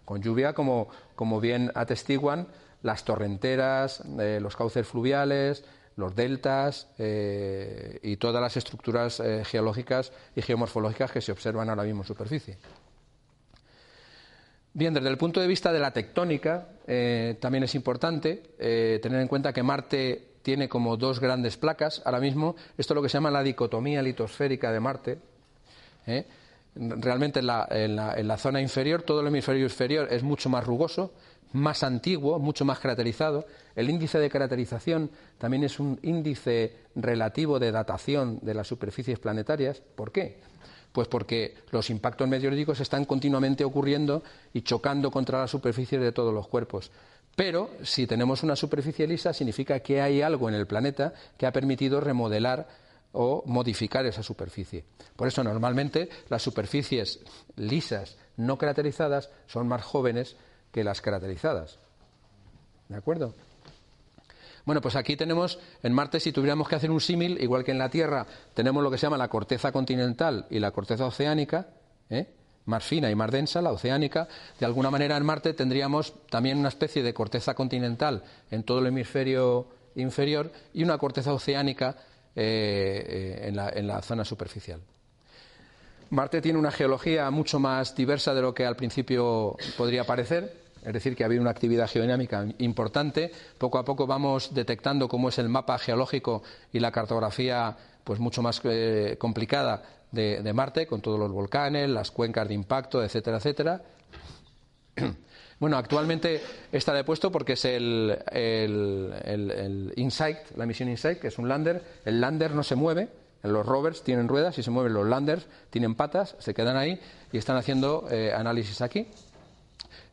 B: Con lluvia, como, como, bien atestiguan las torrenteras, los cauces fluviales, los deltas y todas las estructuras geológicas y geomorfológicas que se observan ahora mismo en superficie. Bien, desde el punto de vista de la tectónica, también es importante tener en cuenta que Marte tiene como dos grandes placas. Ahora mismo, esto es lo que se llama la dicotomía litosférica de Marte realmente en la, zona inferior, todo el hemisferio inferior es mucho más rugoso, más antiguo, mucho más craterizado. El índice de craterización también es un índice relativo de datación de las superficies planetarias. ¿Por qué? Pues porque los impactos meteoríticos están continuamente ocurriendo y chocando contra las superficies de todos los cuerpos. Pero si tenemos una superficie lisa, significa que hay algo en el planeta que ha permitido remodelar o modificar esa superficie. Por eso normalmente las superficies lisas, no craterizadas, son más jóvenes que las craterizadas. ¿De acuerdo? Bueno, pues aquí tenemos en Marte, si tuviéramos que hacer un símil, igual que en la Tierra, tenemos lo que se llama la corteza continental y la corteza oceánica, ¿eh? más fina y más densa, la oceánica. De alguna manera en Marte tendríamos también una especie de corteza continental en todo el hemisferio inferior y una corteza oceánica eh, en, la, zona superficial. Marte tiene una geología mucho más diversa de lo que al principio podría parecer, es decir, que ha habido una actividad geodinámica importante. Poco a poco vamos detectando cómo es el mapa geológico y la cartografía pues mucho más eh, complicada de, Marte, con todos los volcanes, las cuencas de impacto, etcétera, etcétera. [clears throat] Bueno, actualmente está depuesto porque es el, el, InSight, la misión InSight, que es un lander. El lander no se mueve, los rovers tienen ruedas y se mueven, los landers tienen patas, se quedan ahí y están haciendo eh, análisis aquí.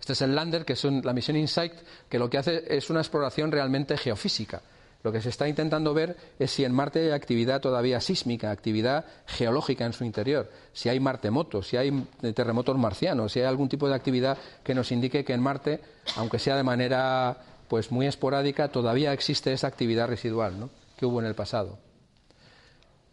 B: Este es el lander, que es la misión InSight, que lo que hace es una exploración realmente geofísica. Lo que se está intentando ver es si en Marte hay actividad todavía sísmica, actividad geológica en su interior, si hay martemotos, si hay terremotos marcianos, si hay algún tipo de actividad que nos indique que en Marte, aunque sea de manera pues muy esporádica, todavía existe esa actividad residual que hubo en el pasado.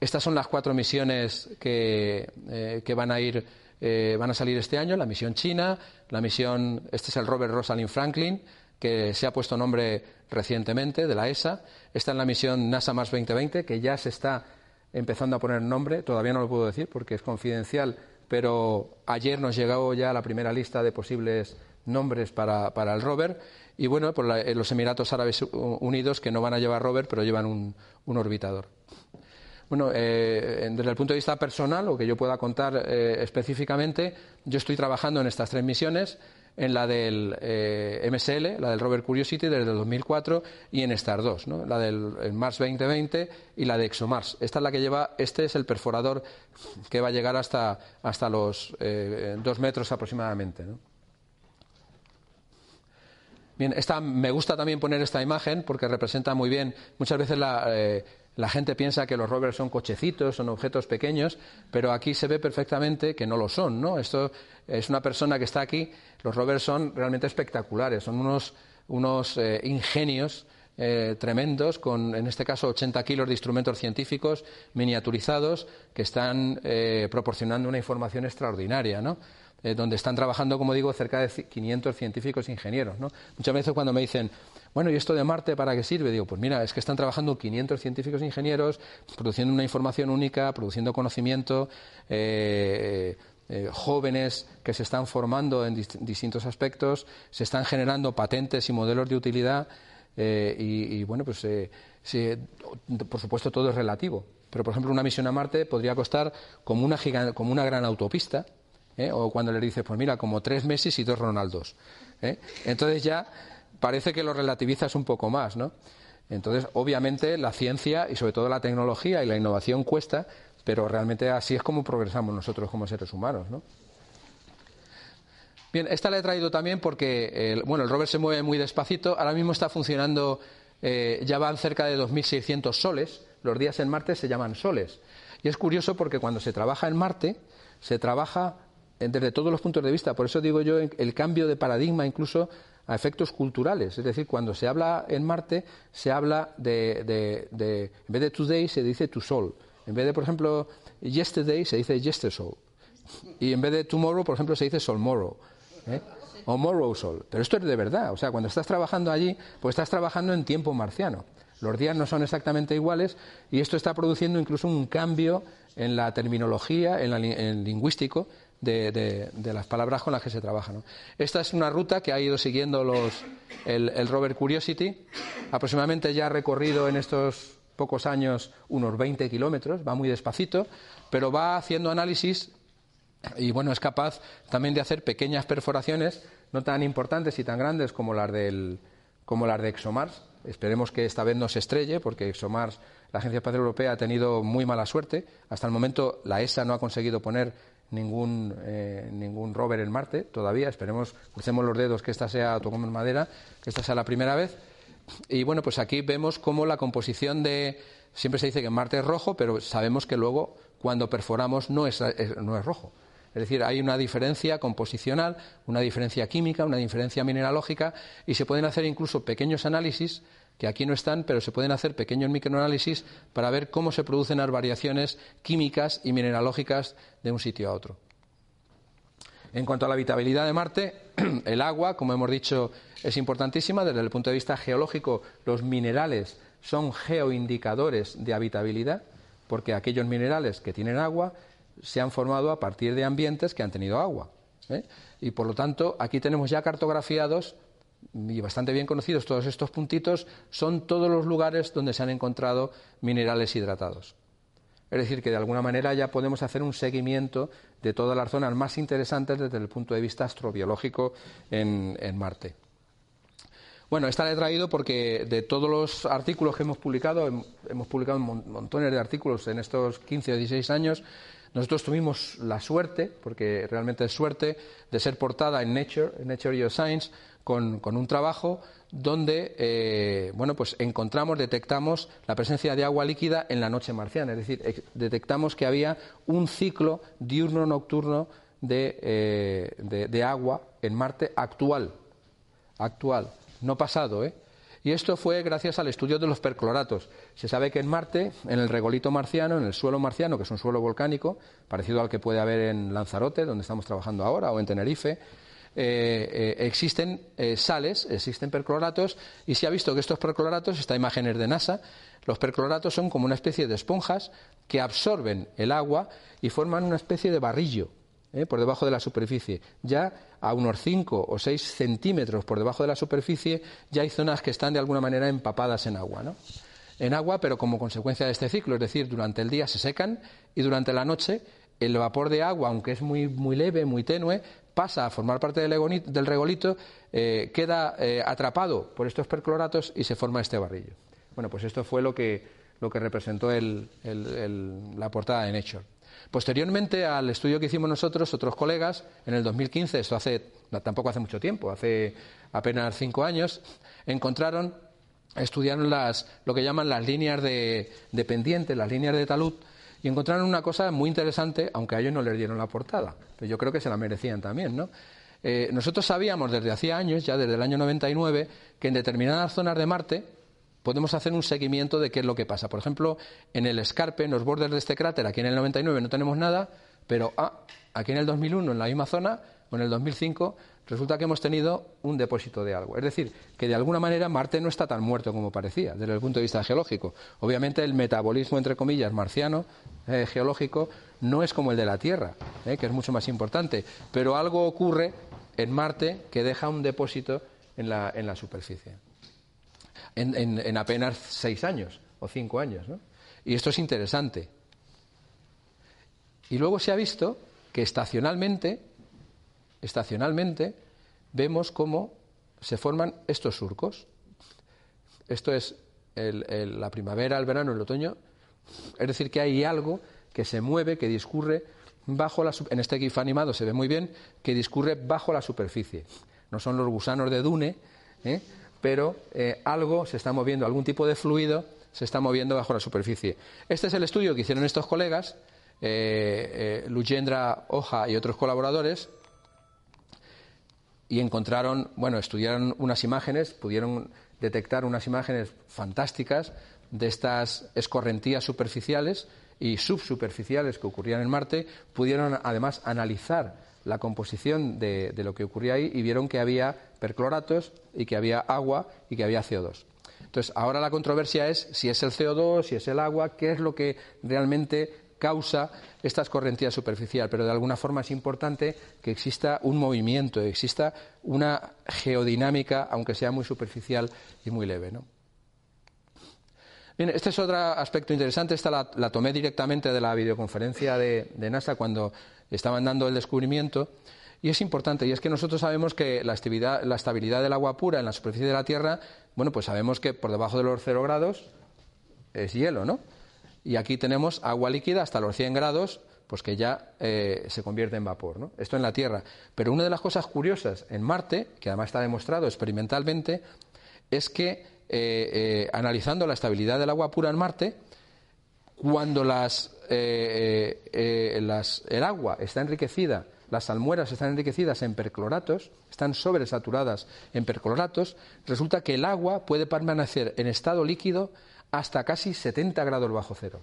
B: Estas son las cuatro misiones que, eh, van a ir eh, van a salir este año, la misión china, la misión, este es el Robert Rosalind Franklin, que se ha puesto nombre recientemente de la ESA. Está en la misión NASA Mars 2020, que ya se está empezando a poner nombre. Todavía no lo puedo decir porque es confidencial, pero ayer nos llegó ya la primera lista de posibles nombres para, el rover. Y bueno, por eh, los Emiratos Árabes Unidos que no van a llevar rover, pero llevan un, orbitador. Bueno, eh, desde el punto de vista personal, lo que yo pueda contar específicamente, yo estoy trabajando en estas tres misiones en la del eh, MSL, la del rover Curiosity desde el 2004 y en Star 2, ¿no? la del Mars 2020 y la de ExoMars. Esta es la que lleva, este es el perforador que va a llegar hasta, hasta los eh, dos metros aproximadamente. Bien, esta, me gusta también poner esta imagen porque representa muy bien, muchas veces la, eh, la gente piensa que los rovers son cochecitos, son objetos pequeños, pero aquí se ve perfectamente que no lo son, ¿no? Esto es una persona que está aquí. Los rovers son realmente espectaculares, son unos, unos eh, ingenios eh, tremendos, con en este caso 80 kilos de instrumentos científicos miniaturizados que están eh, proporcionando una información extraordinaria, ¿no? donde están trabajando, como digo, cerca de 500 científicos e ingenieros. ¿no? Muchas veces cuando me dicen, bueno, ¿y esto de Marte para qué sirve? Digo, pues mira, es que están trabajando 500 científicos e ingenieros produciendo una información única, produciendo conocimiento, eh, eh, jóvenes que se están formando en distintos aspectos, se están generando patentes y modelos de utilidad eh, y, bueno, pues por supuesto todo es relativo. Pero, por ejemplo, una misión a Marte podría costar como una, como una gran autopista, o cuando le dices, pues mira, como tres meses y dos Ronaldos. Entonces ya parece que lo relativizas un poco más, ¿no? Entonces, obviamente, la ciencia y sobre todo la tecnología y la innovación cuesta, pero realmente así es como progresamos nosotros como seres humanos, ¿no? Bien, esta la he traído también porque, el, bueno, el rover se mueve muy despacito. Ahora mismo está funcionando, eh, ya van cerca de 2.600 soles. Los días en Marte se llaman soles. Y es curioso porque cuando se trabaja en Marte, se trabaja desde todos los puntos de vista. Por eso digo yo el cambio de paradigma incluso a efectos culturales. Es decir, cuando se habla en Marte, se habla de, en vez de today se dice to sol. En vez de, por ejemplo, yesterday se dice yesterday. Y en vez de tomorrow, por ejemplo, se dice solmorrow. ¿eh? O morrow sol. Pero esto es de verdad. O sea, cuando estás trabajando allí, pues estás trabajando en tiempo marciano. Los días no son exactamente iguales y esto está produciendo incluso un cambio en la terminología, en, el lingüístico, de, las palabras con las que se trabaja. Esta es una ruta que ha ido siguiendo los, el, rover Curiosity. Aproximadamente ya ha recorrido en estos pocos años unos 20 kilómetros, va muy despacito, pero va haciendo análisis y bueno, es capaz también de hacer pequeñas perforaciones, no tan importantes y tan grandes como las, del, como las de ExoMars. Esperemos que esta vez no se estrelle, porque ExoMars, la Agencia Espacial Europea, ha tenido muy mala suerte. Hasta el momento la ESA no ha conseguido poner ningún, eh, ningún rover en Marte todavía. Esperemos, crucemos los dedos que esta sea, tocamos madera, que esta sea la primera vez. Y bueno, pues aquí vemos cómo la composición de. Siempre se dice que Marte es rojo, pero sabemos que luego cuando perforamos no es, no es rojo. Es decir, hay una diferencia composicional, una diferencia química, una diferencia mineralógica y se pueden hacer incluso pequeños análisis que aquí no están, pero se pueden hacer pequeños microanálisis para ver cómo se producen las variaciones químicas y mineralógicas de un sitio a otro. En cuanto a la habitabilidad de Marte, [clears throat] el agua, como hemos dicho, es importantísima. Desde el punto de vista geológico, los minerales son geoindicadores de habitabilidad, porque aquellos minerales que tienen agua se han formado a partir de ambientes que han tenido agua. ¿eh? Y por lo tanto, aquí tenemos ya cartografiados y bastante bien conocidos todos estos puntitos, son todos los lugares donde se han encontrado minerales hidratados. Es decir, que de alguna manera ya podemos hacer un seguimiento de todas las zonas más interesantes desde el punto de vista astrobiológico en, Marte. Bueno, esta la he traído porque de todos los artículos que hemos publicado, hemos publicado montones de artículos en estos 15 o 16 años, nosotros tuvimos la suerte, porque realmente es suerte, de ser portada en Nature, en Nature Geoscience, con, un trabajo donde eh, bueno, pues encontramos, detectamos la presencia de agua líquida en la noche marciana, es decir, detectamos que había un ciclo diurno-nocturno de, eh, de, de, agua en Marte actual, actual, no pasado, ¿eh? Y esto fue gracias al estudio de los percloratos. Se sabe que en Marte, en el regolito marciano, en el suelo marciano, que es un suelo volcánico, parecido al que puede haber en Lanzarote, donde estamos trabajando ahora, o en Tenerife, eh, eh, existen eh, sales, existen percloratos, y se ha visto que estos percloratos, esta imagen es de NASA, los percloratos son como una especie de esponjas que absorben el agua y forman una especie de barrillo. por debajo de la superficie. Ya a unos 5 o 6 centímetros por debajo de la superficie ya hay zonas que están de alguna manera empapadas en agua. ¿no? En agua, pero como consecuencia de este ciclo, es decir, durante el día se secan y durante la noche el vapor de agua, aunque es muy, muy leve, muy tenue, pasa a formar parte del, regolito, eh, queda eh, atrapado por estos percloratos y se forma este barrillo. Bueno, pues esto fue lo que, lo que representó la portada de Nature. Posteriormente al estudio que hicimos nosotros, otros colegas, en el 2015, esto hace, tampoco hace mucho tiempo, hace apenas cinco años, encontraron, estudiaron las, lo que llaman las líneas de, pendiente, las líneas de talud, y encontraron una cosa muy interesante, aunque a ellos no les dieron la portada, pero yo creo que se la merecían también, ¿no? Eh, nosotros sabíamos desde hacía años, ya desde el año 99, que en determinadas zonas de Marte, podemos hacer un seguimiento de qué es lo que pasa. Por ejemplo, en el escarpe, en los bordes de este cráter, aquí en el 99 no tenemos nada, pero ah, aquí en el 2001, en la misma zona, o en el 2005, resulta que hemos tenido un depósito de algo. Es decir, que de alguna manera Marte no está tan muerto como parecía, desde el punto de vista geológico. Obviamente el metabolismo, entre comillas, marciano, eh, geológico, no es como el de la Tierra, eh, que es mucho más importante, pero algo ocurre en Marte que deja un depósito en la superficie en, apenas seis años o cinco años. ¿no? Y esto es interesante. Y luego se ha visto que estacionalmente, estacionalmente, vemos cómo se forman estos surcos. Esto es la primavera, el verano, el otoño. Es decir, que hay algo que se mueve, que discurre bajo la en este GIF animado se ve muy bien que discurre bajo la superficie. No son los gusanos de Dune, ¿eh? pero eh, algo se está moviendo, algún tipo de fluido se está moviendo bajo la superficie. Este es el estudio que hicieron estos colegas, eh, eh Oja y otros colaboradores, y encontraron, bueno, estudiaron unas imágenes, pudieron detectar unas imágenes fantásticas de estas escorrentías superficiales y subsuperficiales que ocurrían en Marte, pudieron además analizar la composición de, lo que ocurría ahí y vieron que había percloratos y que había agua y que había CO2. Entonces, ahora la controversia es si es el CO2, si es el agua, qué es lo que realmente causa esta escorrentía superficial, pero de alguna forma es importante que exista un movimiento, exista una geodinámica, aunque sea muy superficial y muy leve. Bien, este es otro aspecto interesante. Esta la, tomé directamente de la videoconferencia de, de NASA cuando estaban dando el descubrimiento. Y es importante, y es que nosotros sabemos que la estabilidad, la estabilidad del agua pura en la superficie de la Tierra, bueno, pues sabemos que por debajo de los cero grados es hielo, ¿no? Y aquí tenemos agua líquida hasta los 100 grados, pues que ya eh, se convierte en vapor, ¿no? Esto en la Tierra. Pero una de las cosas curiosas en Marte, que además está demostrado experimentalmente, es que eh, eh, analizando la estabilidad del agua pura en Marte, cuando las, las, el agua está enriquecida las salmueras están enriquecidas en percloratos, están sobresaturadas en percloratos, resulta que el agua puede permanecer en estado líquido hasta casi 70 grados bajo cero.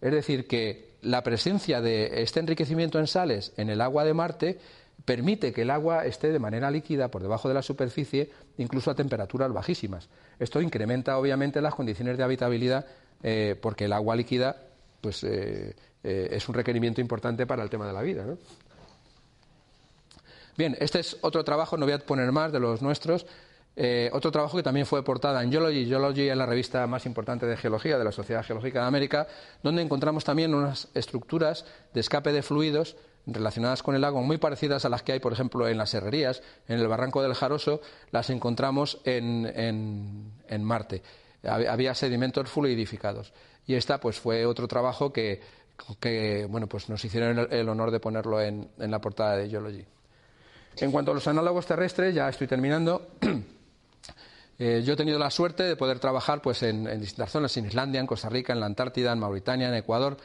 B: Es decir, que la presencia de este enriquecimiento en sales en el agua de Marte permite que el agua esté de manera líquida por debajo de la superficie, incluso a temperaturas bajísimas. Esto incrementa obviamente las condiciones de habitabilidad eh, porque el agua líquida pues, eh, eh, es un requerimiento importante para el tema de la vida. Bien, este es otro trabajo, no voy a poner más de los nuestros. Eh, otro trabajo que también fue portada en Geology. Geology es la revista más importante de geología de la Sociedad Geológica de América, donde encontramos también unas estructuras de escape de fluidos relacionadas con el agua muy parecidas a las que hay, por ejemplo, en las herrerías. En el barranco del Jaroso las encontramos en, en Marte. Había sedimentos fluidificados. Y esta pues fue otro trabajo que que bueno, pues nos hicieron el, honor de ponerlo en, la portada de Geology. En cuanto a los análogos terrestres, ya estoy terminando. [clears throat] Eh, yo he tenido la suerte de poder trabajar pues, en, distintas zonas, en Islandia, en Costa Rica, en la Antártida, en Mauritania, en Ecuador.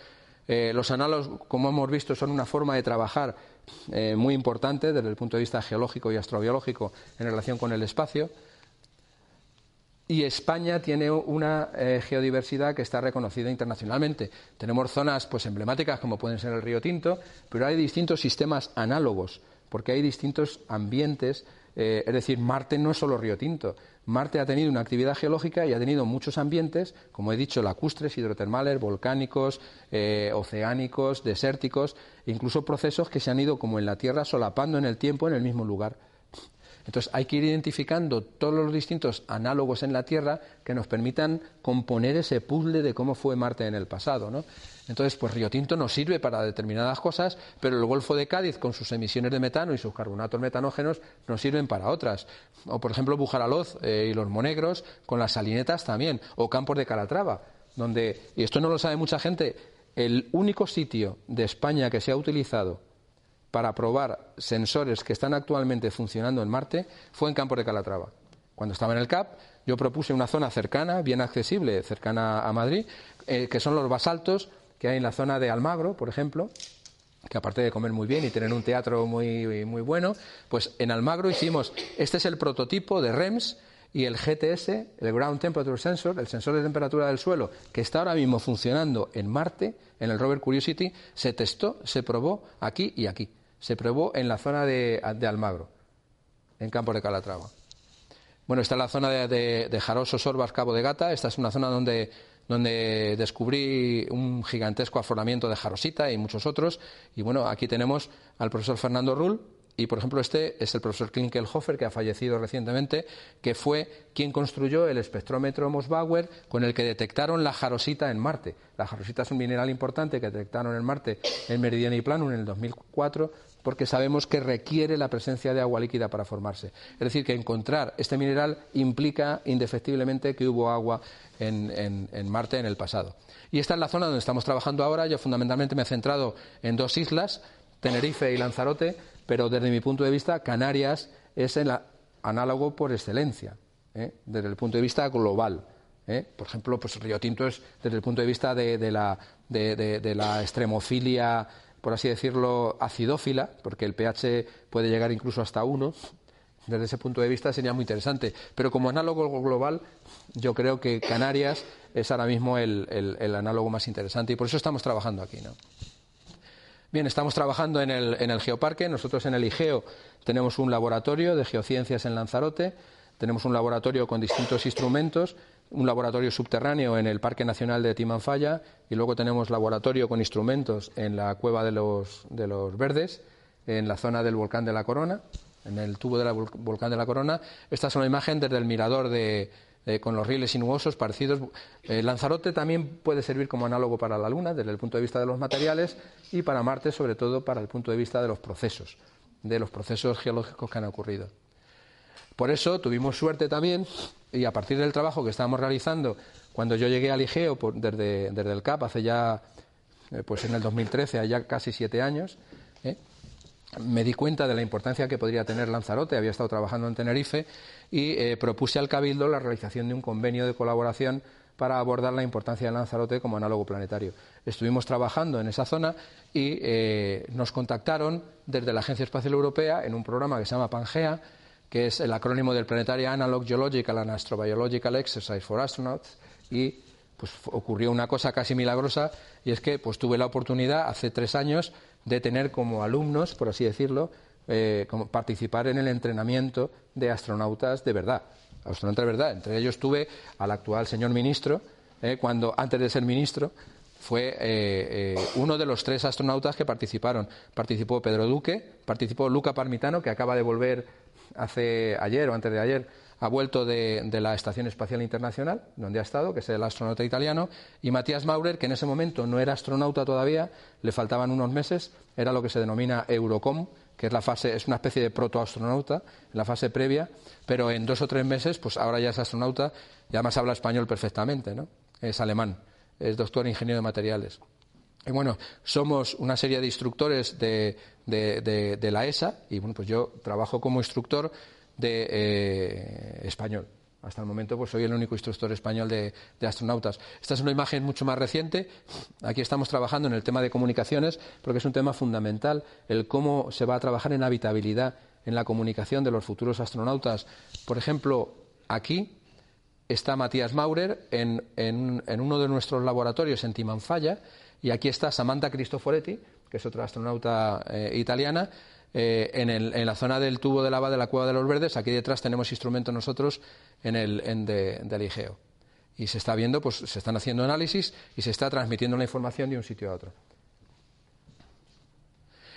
B: Eh, los análogos, como hemos visto, son una forma de trabajar eh, muy importante desde el punto de vista geológico y astrobiológico en relación con el espacio. Y España tiene una geodiversidad que está reconocida internacionalmente. Tenemos zonas pues, emblemáticas como pueden ser el río Tinto, pero hay distintos sistemas análogos, porque hay distintos ambientes Eh, es decir, Marte no es solo Río Tinto. Marte ha tenido una actividad geológica y ha tenido muchos ambientes, como he dicho, lacustres, hidrotermales, volcánicos, eh, oceánicos, desérticos, incluso procesos que se han ido, como en la Tierra, solapando en el tiempo en el mismo lugar. Entonces hay que ir identificando todos los distintos análogos en la Tierra que nos permitan componer ese puzzle de cómo fue Marte en el pasado. ¿no? Entonces, pues Río Tinto nos sirve para determinadas cosas, pero el Golfo de Cádiz, con sus emisiones de metano y sus carbonatos metanógenos, nos sirven para otras. O, por ejemplo, Bujaraloz eh, y los Monegros, con las salinetas también. O Campos de Calatrava, donde, y esto no lo sabe mucha gente, el único sitio de España que se ha utilizado para probar sensores que están actualmente funcionando en Marte fue en Campo de Calatrava. Cuando estaba en el CAP, yo propuse una zona cercana, bien accesible, cercana a Madrid, eh, que son los basaltos que hay en la zona de Almagro, por ejemplo, que aparte de comer muy bien y tener un teatro muy, muy bueno, pues en Almagro hicimos, este es el prototipo de REMS y el GTS, el Ground Temperature Sensor, el sensor de temperatura del suelo, que está ahora mismo funcionando en Marte, en el rover Curiosity, se testó, se probó aquí y aquí se probó en la zona de, Almagro, en Campos de Calatrava. Bueno, está la zona de, de, Jaroso, Sorbas, Cabo de Gata. Esta es una zona donde, donde descubrí un gigantesco afloramiento de jarosita y muchos otros. Y bueno, aquí tenemos al profesor Fernando Rull, y, por ejemplo, este es el profesor Klinkelhofer, que ha fallecido recientemente, que fue quien construyó el espectrómetro Mosbauer con el que detectaron la jarosita en Marte. La jarosita es un mineral importante que detectaron en Marte en Meridiana y Planum en el 2004 porque sabemos que requiere la presencia de agua líquida para formarse. Es decir, que encontrar este mineral implica indefectiblemente que hubo agua en, en Marte en el pasado. Y esta es la zona donde estamos trabajando ahora. Yo fundamentalmente me he centrado en dos islas, Tenerife y Lanzarote, pero desde mi punto de vista, Canarias es el análogo por excelencia, ¿eh? desde el punto de vista global. ¿eh? Por ejemplo, pues Río Tinto es desde el punto de vista de, la, extremofilia, por así decirlo, acidófila, porque el pH puede llegar incluso hasta uno. Desde ese punto de vista sería muy interesante. Pero como análogo global, yo creo que Canarias es ahora mismo el, el análogo más interesante y por eso estamos trabajando aquí. ¿no? Bien, estamos trabajando en el, en el Geoparque. Nosotros en el IGEO tenemos un laboratorio de geociencias en Lanzarote, tenemos un laboratorio con distintos instrumentos, un laboratorio subterráneo en el Parque Nacional de Timanfaya y luego tenemos laboratorio con instrumentos en la Cueva de los, de los Verdes, en la zona del volcán de la Corona, en el tubo del volcán de la Corona. Esta es una imagen desde el mirador de, eh, con los rieles sinuosos parecidos. Eh, Lanzarote también puede servir como análogo para la Luna desde el punto de vista de los materiales y para Marte sobre todo para el punto de vista de los procesos, de los procesos geológicos que han ocurrido. Por eso tuvimos suerte también y a partir del trabajo que estábamos realizando cuando yo llegué al IGEO desde, desde el CAP hace ya, eh, pues en el 2013, ya casi siete años, me di cuenta de la importancia que podría tener Lanzarote, había estado trabajando en Tenerife y eh, propuse al Cabildo la realización de un convenio de colaboración para abordar la importancia de Lanzarote como análogo planetario. Estuvimos trabajando en esa zona y eh, nos contactaron desde la Agencia Espacial Europea en un programa que se llama Pangea, que es el acrónimo del Planetary Analog Geological and Astrobiological Exercise for Astronauts, y pues ocurrió una cosa casi milagrosa y es que pues tuve la oportunidad hace tres años de tener como alumnos, por así decirlo, eh, como participar en el entrenamiento de astronautas de verdad. Astronautas de verdad. Entre ellos tuve al actual señor ministro, eh, cuando antes de ser ministro fue eh, uno de los tres astronautas que participaron. Participó Pedro Duque, participó Luca Parmitano, que acaba de volver hace ayer o antes de ayer ha vuelto de, la Estación Espacial Internacional, donde ha estado, que es el astronauta italiano, y Matías Maurer, que en ese momento no era astronauta todavía, le faltaban unos meses, era lo que se denomina Eurocom, que es la fase, es una especie de protoastronauta, la fase previa, pero en dos o tres meses, pues ahora ya es astronauta y además habla español perfectamente, ¿no? Es alemán, es doctor en ingeniero de materiales. Y bueno, somos una serie de instructores de, de la ESA y bueno, pues yo trabajo como instructor de eh, español. Hasta el momento pues soy el único instructor español de, astronautas. Esta es una imagen mucho más reciente. Aquí estamos trabajando en el tema de comunicaciones porque es un tema fundamental, el cómo se va a trabajar en habitabilidad, en la comunicación de los futuros astronautas. Por ejemplo, aquí está Matías Maurer en, en, uno de nuestros laboratorios en Timanfaya y aquí está Samantha Cristoforetti, que es otra astronauta eh, italiana, eh, en, la zona del tubo de lava de la Cueva de los Verdes. Aquí detrás tenemos instrumentos nosotros en el en del IGEO. Y se está viendo, pues se están haciendo análisis y se está transmitiendo la información de un sitio a otro.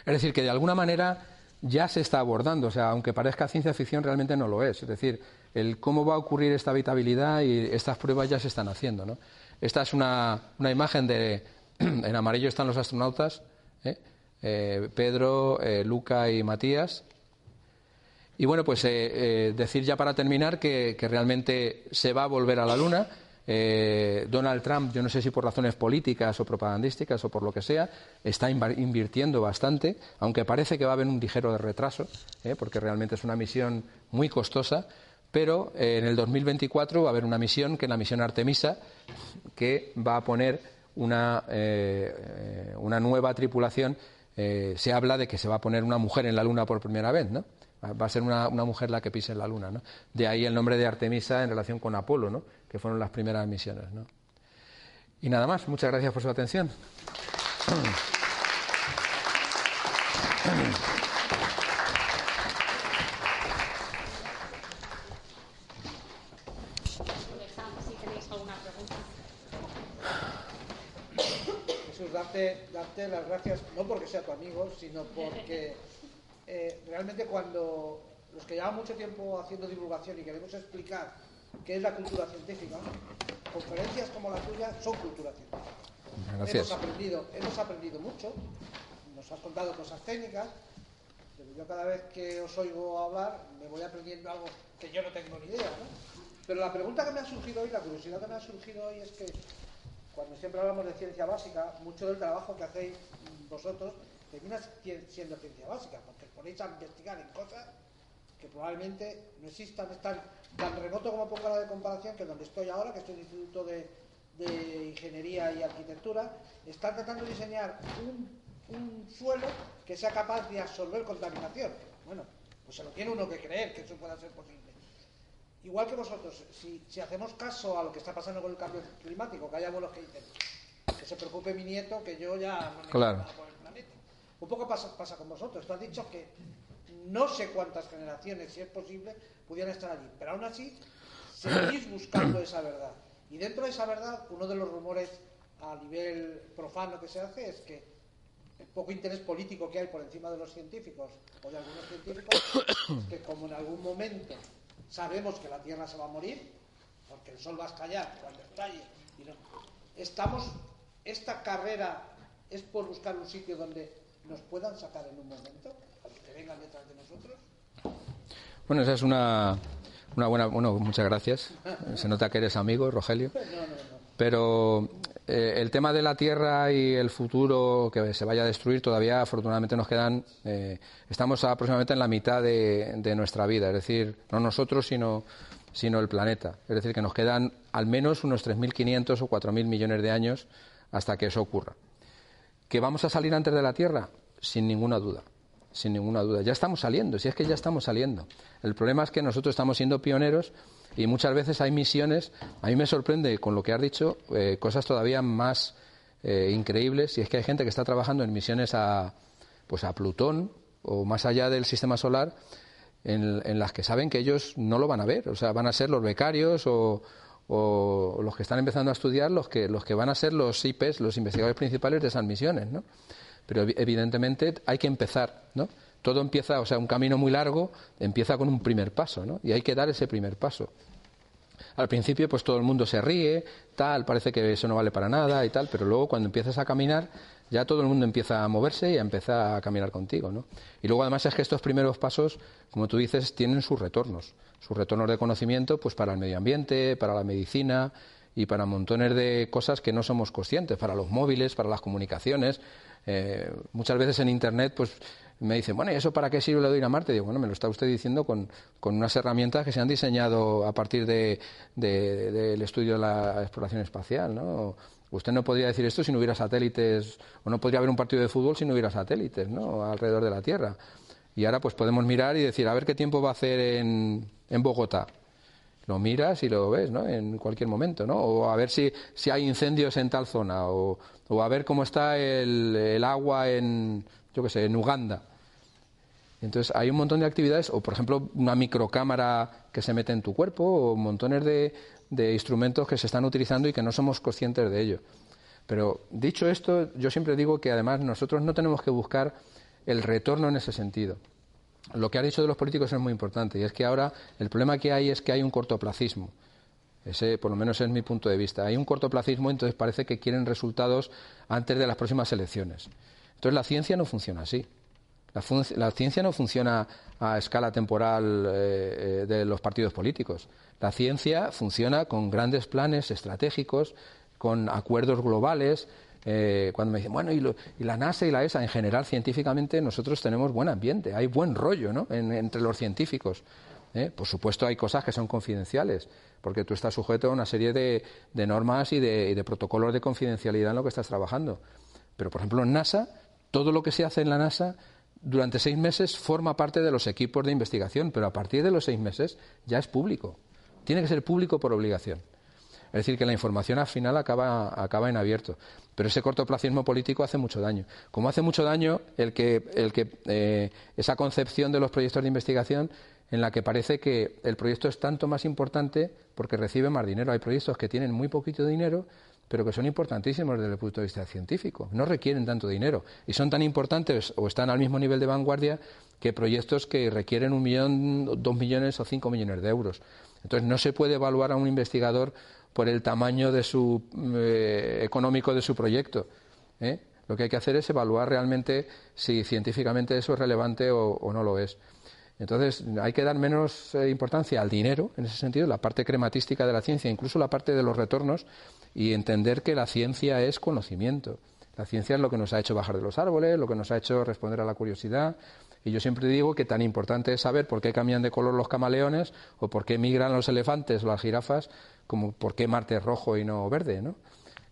B: Es decir, que de alguna manera ya se está abordando, o sea, aunque parezca ciencia ficción, realmente no lo es. Es decir, el cómo va a ocurrir esta habitabilidad y estas pruebas ya se están haciendo. Esta es una, imagen de. [clears throat] En amarillo están los astronautas, ¿eh? Eh, Pedro, eh, Luca y Matías. Y bueno, pues decir ya para terminar que realmente se va a volver a la Luna eh, Donald Trump, yo no sé si por razones políticas o propagandísticas o por lo que sea, está invirtiendo bastante, aunque parece que va a haber un ligero retraso, eh, porque realmente es una misión muy costosa, pero eh, en el 2024 va a haber una misión, que es la misión Artemisa, que va a poner una, una nueva tripulación. Se habla de que se va a poner una mujer en la Luna por primera vez, ¿no? Va a ser una, mujer la que pise en la luna, ¿no? De ahí el nombre de Artemisa en relación con Apolo, ¿no? Que fueron las primeras misiones, ¿no? Y nada más. Muchas gracias por su atención. [clears throat]
C: Jesús, las gracias, no porque sea tu amigo, sino porque eh, realmente cuando los que llevamos mucho tiempo haciendo divulgación y queremos explicar qué es la cultura científica, conferencias como la tuya son cultura científica. Hemos aprendido, hemos aprendido mucho, nos has contado cosas técnicas, pero yo cada vez que os oigo hablar me voy aprendiendo algo que yo no tengo ni idea. Pero la pregunta que me ha surgido hoy, la curiosidad que me ha surgido hoy es que cuando siempre hablamos de ciencia básica, mucho del trabajo que hacéis vosotros termina siendo ciencia básica, porque os ponéis a investigar en cosas que probablemente no existan, están tan remoto como pongo la de comparación que donde estoy ahora, que estoy en el Instituto de, Ingeniería y Arquitectura, están tratando de diseñar un, suelo que sea capaz de absorber contaminación. Bueno, pues se lo tiene uno que creer que eso pueda ser posible. Igual que vosotros, si, hacemos caso a lo que está pasando con el cambio climático, que haya los que dicen que se preocupe mi nieto, que yo ya no
B: claro.
C: Un poco pasa, pasa con vosotros. Tú has dicho que no sé cuántas generaciones, si es posible, pudieran estar allí. Pero aún así, seguís buscando [clears throat] esa verdad. Y dentro de esa verdad, uno de los rumores a nivel profano que se hace es que el poco interés político que hay por encima de los científicos o de algunos científicos, que como en algún momento sabemos que la Tierra se va a morir, porque el Sol va a estallar cuando estalle, y no, estamos, esta carrera es por buscar un sitio donde nos puedan sacar en un momento, que vengan detrás de nosotros?
B: Bueno, esa es una, una buena. Bueno, muchas gracias. Se nota que eres amigo, Rogelio. [laughs] Pero eh, el tema de la Tierra y el futuro que se vaya a destruir, todavía afortunadamente nos quedan. Eh, estamos aproximadamente en la mitad de, de, nuestra vida, es decir, no nosotros, sino, sino el planeta. Es decir, que nos quedan al menos unos 3.500 o 4.000 millones de años hasta que eso ocurra. ¿Que vamos a salir antes de la Tierra? Sin ninguna duda, sin ninguna duda. Ya estamos saliendo, si es que ya estamos saliendo. El problema es que nosotros estamos siendo pioneros y muchas veces hay misiones. A mí me sorprende con lo que has dicho eh, cosas todavía más eh, increíbles. Y es que hay gente que está trabajando en misiones a, pues a Plutón o más allá del sistema solar en, las que saben que ellos no lo van a ver. O sea, van a ser los becarios o, o los que están empezando a estudiar los que, los que van a ser los IPs, los investigadores principales de esas misiones, ¿no? Pero evidentemente hay que empezar, ¿no? Todo empieza, o sea, un camino muy largo empieza con un primer paso, ¿no? Y hay que dar ese primer paso. Al principio, pues todo el mundo se ríe, tal, parece que eso no vale para nada y tal, pero luego cuando empiezas a caminar, ya todo el mundo empieza a moverse y a empezar a caminar contigo, ¿no? Y luego además es que estos primeros pasos, como tú dices, tienen sus retornos, sus retornos de conocimiento, pues para el medio ambiente, para la medicina y para montones de cosas que no somos conscientes, para los móviles, para las comunicaciones. Eh, muchas veces en Internet, pues me dicen, bueno, ¿y eso para qué sirve lo de ir a Marte? Digo, bueno, me lo está usted diciendo con, con unas herramientas que se han diseñado a partir del de, estudio de la exploración espacial, ¿no? Usted no podría decir esto si no hubiera satélites, o no podría haber un partido de fútbol si no hubiera satélites, ¿no? Alrededor de la Tierra. Y ahora pues podemos mirar y decir, a ver qué tiempo va a hacer en, en Bogotá. Lo miras y lo ves, ¿no? En cualquier momento, ¿no? O a ver si, si hay incendios en tal zona, o, o a ver cómo está el, el agua en, yo qué sé, en Uganda. Entonces hay un montón de actividades, o por ejemplo una microcámara que se mete en tu cuerpo, o montones de, instrumentos que se están utilizando y que no somos conscientes de ello. Pero dicho esto, yo siempre digo que además nosotros no tenemos que buscar el retorno en ese sentido. Lo que ha dicho de los políticos es muy importante y es que ahora el problema que hay es que hay un cortoplacismo. Ese, por lo menos, es mi punto de vista. Hay un cortoplacismo, entonces parece que quieren resultados antes de las próximas elecciones. Entonces la ciencia no funciona así. La, ciencia no funciona a escala temporal eh, eh, de los partidos políticos. La ciencia funciona con grandes planes estratégicos, con acuerdos globales. Eh, cuando me dicen, bueno, y, la NASA y la ESA, en general, científicamente, nosotros tenemos buen ambiente, hay buen rollo ¿no? entre los científicos. Por supuesto, hay cosas que son confidenciales, porque tú estás sujeto a una serie de, normas y de, y de protocolos de confidencialidad en lo que estás trabajando. Pero, por ejemplo, en NASA, todo lo que se hace en la NASA durante seis meses forma parte de los equipos de investigación, pero a partir de los seis meses ya es público. Tiene que ser público por obligación. Es decir, que la información al final acaba, acaba en abierto. Pero ese cortoplacismo político hace mucho daño. Como hace mucho daño el que, el que eh, esa concepción de los proyectos de investigación en la que parece que el proyecto es tanto más importante porque recibe más dinero. Hay proyectos que tienen muy poquito dinero, pero que son importantísimos desde el punto de vista científico. No requieren tanto dinero y son tan importantes o están al mismo nivel de vanguardia que proyectos que requieren un millón, dos millones o cinco millones de euros. Entonces no se puede evaluar a un investigador por el tamaño de su, eh, económico de su proyecto. ¿eh? Lo que hay que hacer es evaluar realmente si científicamente eso es relevante o, no lo es. Entonces, hay que dar menos eh, importancia al dinero, en ese sentido, la parte crematística de la ciencia, incluso la parte de los retornos, y entender que la ciencia es conocimiento. La ciencia es lo que nos ha hecho bajar de los árboles, lo que nos ha hecho responder a la curiosidad. Y yo siempre digo que tan importante es saber por qué cambian de color los camaleones o por qué migran los elefantes o las jirafas, como por qué Marte es rojo y no verde, ¿no?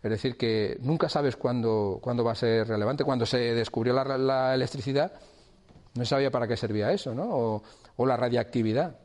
B: Es decir, que nunca sabes cuándo, cuándo va a ser relevante. Cuando se descubrió la, electricidad, no sabía para qué servía eso, ¿no? o la radiactividad.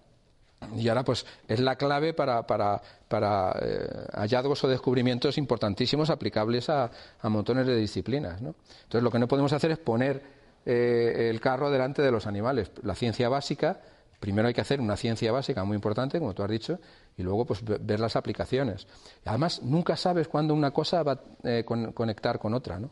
B: Y ahora, pues, es la clave para, para, para eh, hallazgos o descubrimientos importantísimos aplicables a, a montones de disciplinas. ¿no? Entonces, lo que no podemos hacer es poner eh, el carro delante de los animales. La ciencia básica, primero hay que hacer una ciencia básica muy importante, como tú has dicho, y luego, pues, ver las aplicaciones. Además, nunca sabes cuándo una cosa va a eh, conectar con otra, ¿no?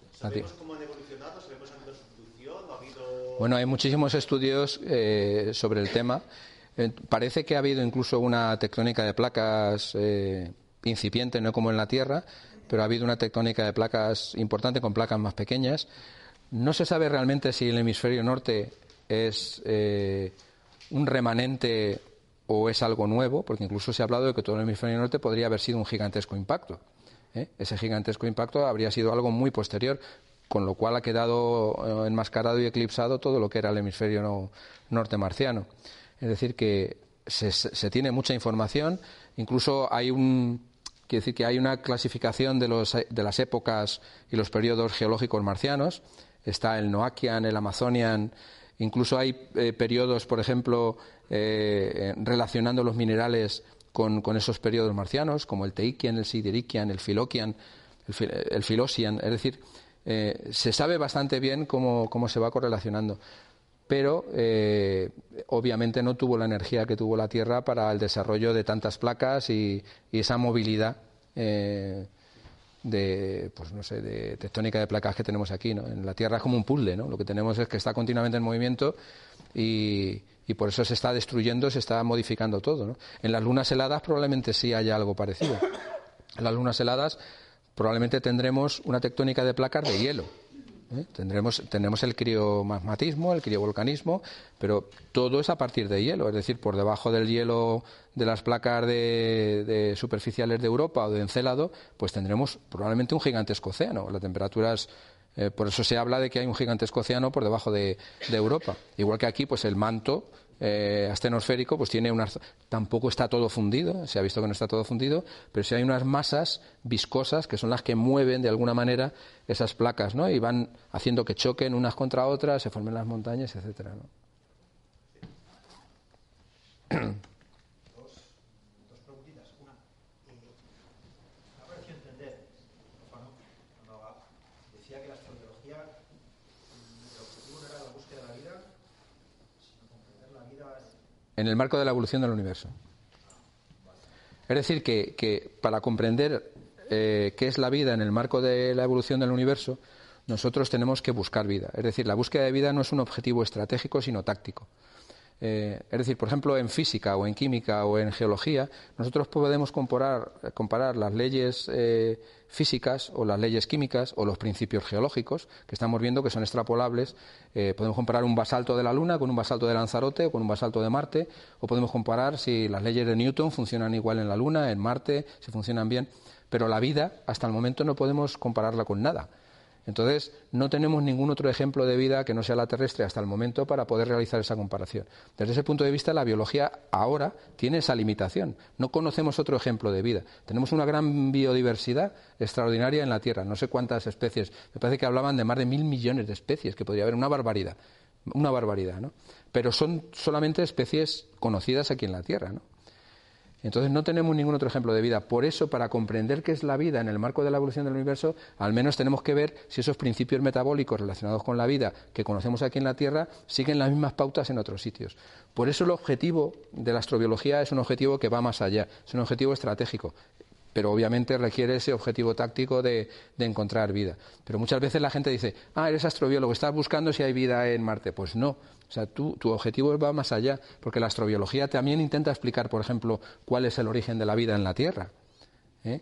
D: ¿sabemos cómo han evolucionado? ¿Sabemos si ha habido sustitución ha habido...?
B: Bueno, hay muchísimos estudios eh, sobre el tema. Eh, parece que ha habido incluso una tectónica de placas eh, incipiente, no como en la Tierra, pero ha habido una tectónica de placas importante con placas más pequeñas. No se sabe realmente si el hemisferio norte es un remanente o es algo nuevo, porque incluso se ha hablado de que todo el hemisferio norte podría haber sido un gigantesco impacto. ¿Eh? Ese gigantesco impacto habría sido algo muy posterior, con lo cual ha quedado eh, enmascarado y eclipsado todo lo que era el hemisferio norte marciano. Es decir, que se, tiene mucha información, incluso hay un, decir que hay una clasificación de, los, de las épocas y los periodos geológicos marcianos. Está el Noakian, el Amazonian, incluso hay eh, periodos, por ejemplo, eh, relacionando los minerales con, esos periodos marcianos, como el Teikian, el Siderikian, el Filokian, el, Filosian. Es decir, eh, se sabe bastante bien cómo, se va correlacionando. Pero eh, obviamente no tuvo la energía que tuvo la Tierra para el desarrollo de tantas placas y, esa movilidad de, pues no sé, de tectónica de placas que tenemos aquí. ¿no? En la Tierra es como un puzzle, ¿no? Lo que tenemos es que está continuamente en movimiento y, y por eso se está destruyendo, se está modificando todo. En las lunas heladas probablemente sí haya algo parecido. En las lunas heladas probablemente tendremos una tectónica de placas de hielo. ¿eh? Tendremos, tendremos el criomagmatismo, el criovolcanismo, pero todo es a partir de hielo, es decir, por debajo del hielo de las placas de, superficiales de Europa o de Encélado, pues tendremos probablemente un gigantesco océano. La temperatura es Eh, por eso se habla de que hay un gigantesco océano por debajo de, Europa. Igual que aquí, pues el manto eh, astenosférico pues tiene unas tampoco está todo fundido se ha visto que no está todo fundido pero sí hay unas masas viscosas que son las que mueven de alguna manera esas placas no y van haciendo que choquen unas contra otras se formen las montañas etcétera ¿no? [clears throat] en el marco de la evolución del universo. Es decir, que, para comprender eh, qué es la vida en el marco de la evolución del universo, nosotros tenemos que buscar vida. Es decir, la búsqueda de vida no es un objetivo estratégico, sino táctico. Eh, es decir, por ejemplo, en física o en química o en geología, nosotros podemos comparar, las leyes eh, físicas o las leyes químicas o los principios geológicos que estamos viendo que son extrapolables. Eh, podemos comparar un basalto de la Luna con un basalto de Lanzarote o con un basalto de Marte, o podemos comparar si las leyes de Newton funcionan igual en la Luna, en Marte, si funcionan bien. Pero la vida, hasta el momento, no podemos compararla con nada. Entonces, no tenemos ningún otro ejemplo de vida que no sea la terrestre hasta el momento para poder realizar esa comparación. Desde ese punto de vista, la biología ahora tiene esa limitación. No conocemos otro ejemplo de vida. Tenemos una gran biodiversidad extraordinaria en la Tierra. No sé cuántas especies. Me parece que hablaban de más de mil millones de especies, que podría haber una barbaridad. Una barbaridad, ¿no? Pero son solamente especies conocidas aquí en la Tierra, ¿no? Entonces no tenemos ningún otro ejemplo de vida. Por eso, para comprender qué es la vida en el marco de la evolución del universo, al menos tenemos que ver si esos principios metabólicos relacionados con la vida que conocemos aquí en la Tierra siguen las mismas pautas en otros sitios. Por eso el objetivo de la astrobiología es un objetivo que va más allá, es un objetivo estratégico pero obviamente requiere ese objetivo táctico de, encontrar vida. Pero muchas veces la gente dice, ah, eres astrobiólogo, estás buscando si hay vida en Marte. Pues no, o sea, tu objetivo va más allá, porque la astrobiología también intenta explicar, por ejemplo, cuál es el origen de la vida en la Tierra. ¿eh?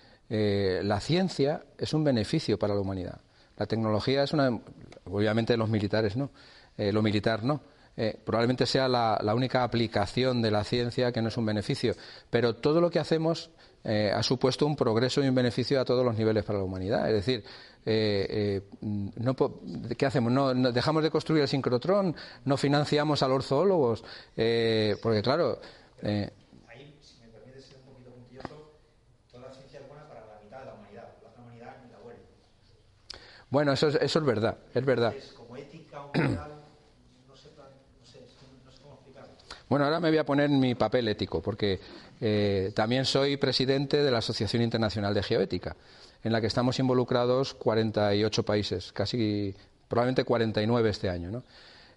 B: eh, la ciencia es un beneficio para la humanidad. La tecnología es una. Obviamente, los militares no. Eh, lo militar no. Eh, probablemente sea la, única aplicación de la ciencia que no es un beneficio. Pero todo lo que hacemos ha supuesto un progreso y un beneficio a todos los niveles para la humanidad. Es decir, eh, eh, ¿qué hacemos? ¿No, dejamos de construir el sincrotrón? ¿No financiamos a los zoólogos? Porque, claro.
E: Eh, Ahí, si me permite ser un poquito puntilloso, toda la ciencia es buena para la mitad de la humanidad. La humanidad ni la huele.
B: Bueno, eso es, eso es verdad, es verdad.
E: como ética o moral, [clears throat] no sé, no, sé, no sé cómo explicarlo.
B: Bueno, ahora me voy a poner mi papel ético, porque eh, también soy presidente de la Asociación Internacional de Geoética en la que estamos involucrados 48 países, casi probablemente 49 este año. ¿no?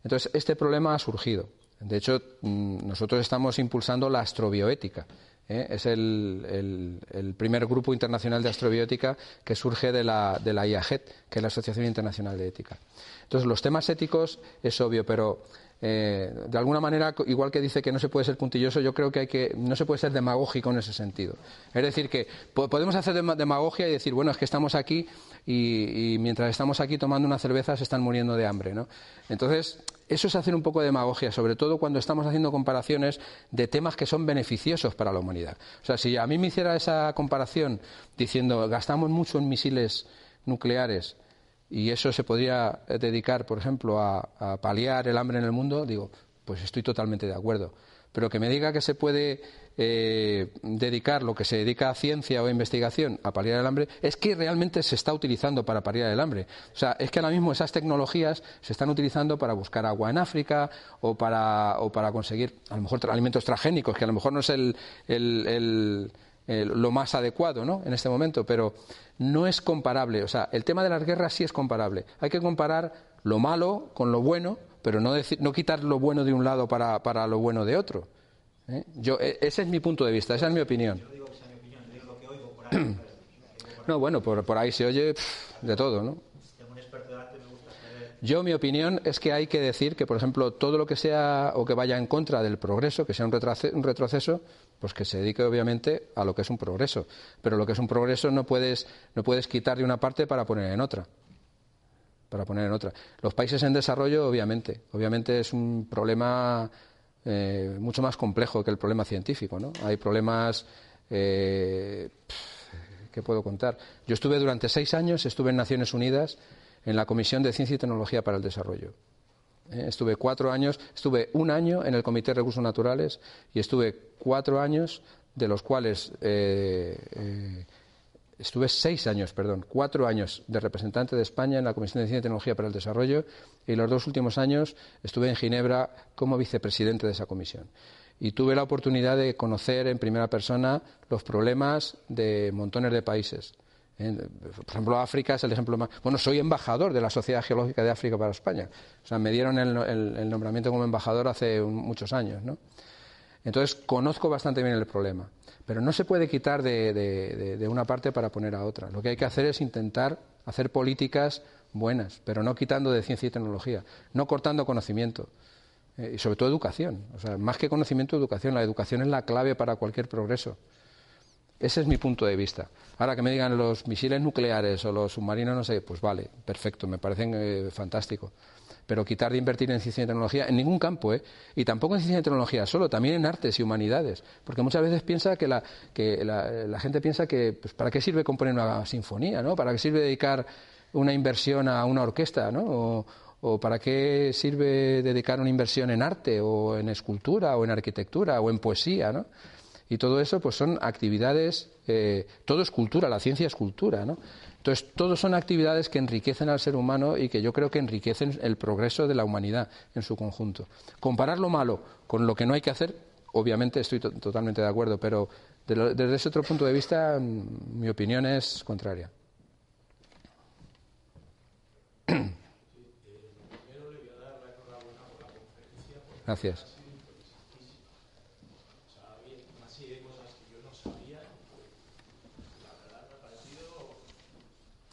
B: Entonces, este problema ha surgido. De hecho, mm, nosotros estamos impulsando la astrobioética. ¿Eh? Es el, primer grupo internacional de astrobiótica que surge de la, de la IAGET, que es la Asociación Internacional de Ética. Entonces, los temas éticos es obvio, pero eh, de alguna manera, igual que dice que no se puede ser puntilloso, yo creo que, hay que no se puede ser demagógico en ese sentido. Es decir, que podemos hacer demagogia y decir, bueno, es que estamos aquí y, mientras estamos aquí tomando una cerveza se están muriendo de hambre. ¿no? Entonces, eso es hacer un poco de demagogia, sobre todo cuando estamos haciendo comparaciones de temas que son beneficiosos para la humanidad. O sea, si a mí me hiciera esa comparación diciendo gastamos mucho en misiles nucleares y eso se podría dedicar, por ejemplo, a, paliar el hambre en el mundo, digo, pues estoy totalmente de acuerdo. Pero que me diga que se puede eh, dedicar lo que se dedica a ciencia o a investigación a paliar el hambre, es que realmente se está utilizando para paliar el hambre. O sea, es que ahora mismo esas tecnologías se están utilizando para buscar agua en África o para, o para conseguir, a lo mejor, alimentos transgénicos, que a lo mejor no es el, lo más adecuado ¿no? en este momento, pero no es comparable. O sea, el tema de las guerras sí es comparable. Hay que comparar lo malo con lo bueno, pero no, no quitar lo bueno de un lado para, para lo bueno de otro. ¿eh? Yo, e, ese es mi punto de vista, esa es mi opinión. No, bueno, por, por ahí se oye de todo, ¿no? Yo, mi opinión es que hay que decir que, por ejemplo, todo lo que sea o que vaya en contra del progreso, que sea un, retroceso, pues que se dedique obviamente a lo que es un progreso. Pero lo que es un progreso no puedes, no puedes quitar de una parte para poner en otra. Para poner en otra. Los países en desarrollo, obviamente. Obviamente es un problema eh, mucho más complejo que el problema científico. ¿no? Hay problemas. Eh, ¿Qué puedo contar? Yo estuve durante seis años, estuve en Naciones Unidas en la Comisión de Ciencia y Tecnología para el Desarrollo. Eh, estuve cuatro años, estuve un año en el Comité de Recursos Naturales y estuve cuatro años, de los cuales eh, eh, estuve seis años, perdón, cuatro años de representante de España en la Comisión de Ciencia y Tecnología para el Desarrollo y los dos últimos años estuve en Ginebra como vicepresidente de esa comisión. Y tuve la oportunidad de conocer en primera persona los problemas de montones de países por ejemplo, África es el ejemplo más. Bueno, soy embajador de la Sociedad Geológica de África para España. O sea, me dieron el, nombramiento como embajador hace muchos años, ¿no? Entonces, conozco bastante bien el problema. Pero no se puede quitar de, una parte para poner a otra. Lo que hay que hacer es intentar hacer políticas buenas, pero no quitando de ciencia y tecnología, no cortando conocimiento. Eh, y sobre todo educación. O sea, más que conocimiento, educación. La educación es la clave para cualquier progreso. Ese es mi punto de vista. Ahora que me digan los misiles nucleares o los submarinos, no sé, pues vale, perfecto, me parecen eh, fantásticos. Pero quitar de invertir en ciencia y tecnología en ningún campo, ¿eh? Y tampoco en ciencia y tecnología solo, también en artes y humanidades. Porque muchas veces piensa que la, que la, gente piensa que, pues, ¿para qué sirve componer una sinfonía, ¿no? ¿Para qué sirve dedicar una inversión a una orquesta, ¿no? O, para qué sirve dedicar una inversión en arte o en escultura o en arquitectura o en poesía, ¿no? Y todo eso pues son actividades, eh, todo es cultura, la ciencia es cultura, ¿no? Entonces, todos son actividades que enriquecen al ser humano y que yo creo que enriquecen el progreso de la humanidad en su conjunto. Comparar lo malo con lo que no hay que hacer, obviamente estoy totalmente de acuerdo, pero desde ese otro punto de vista, mm, mi opinión es contraria. Gracias. Gracias. conferencias que te acuerdas como diciendo, vamos, ha valido la pena venir porque sinceramente no sabía si venir. Leí de lo que iba y no sé, me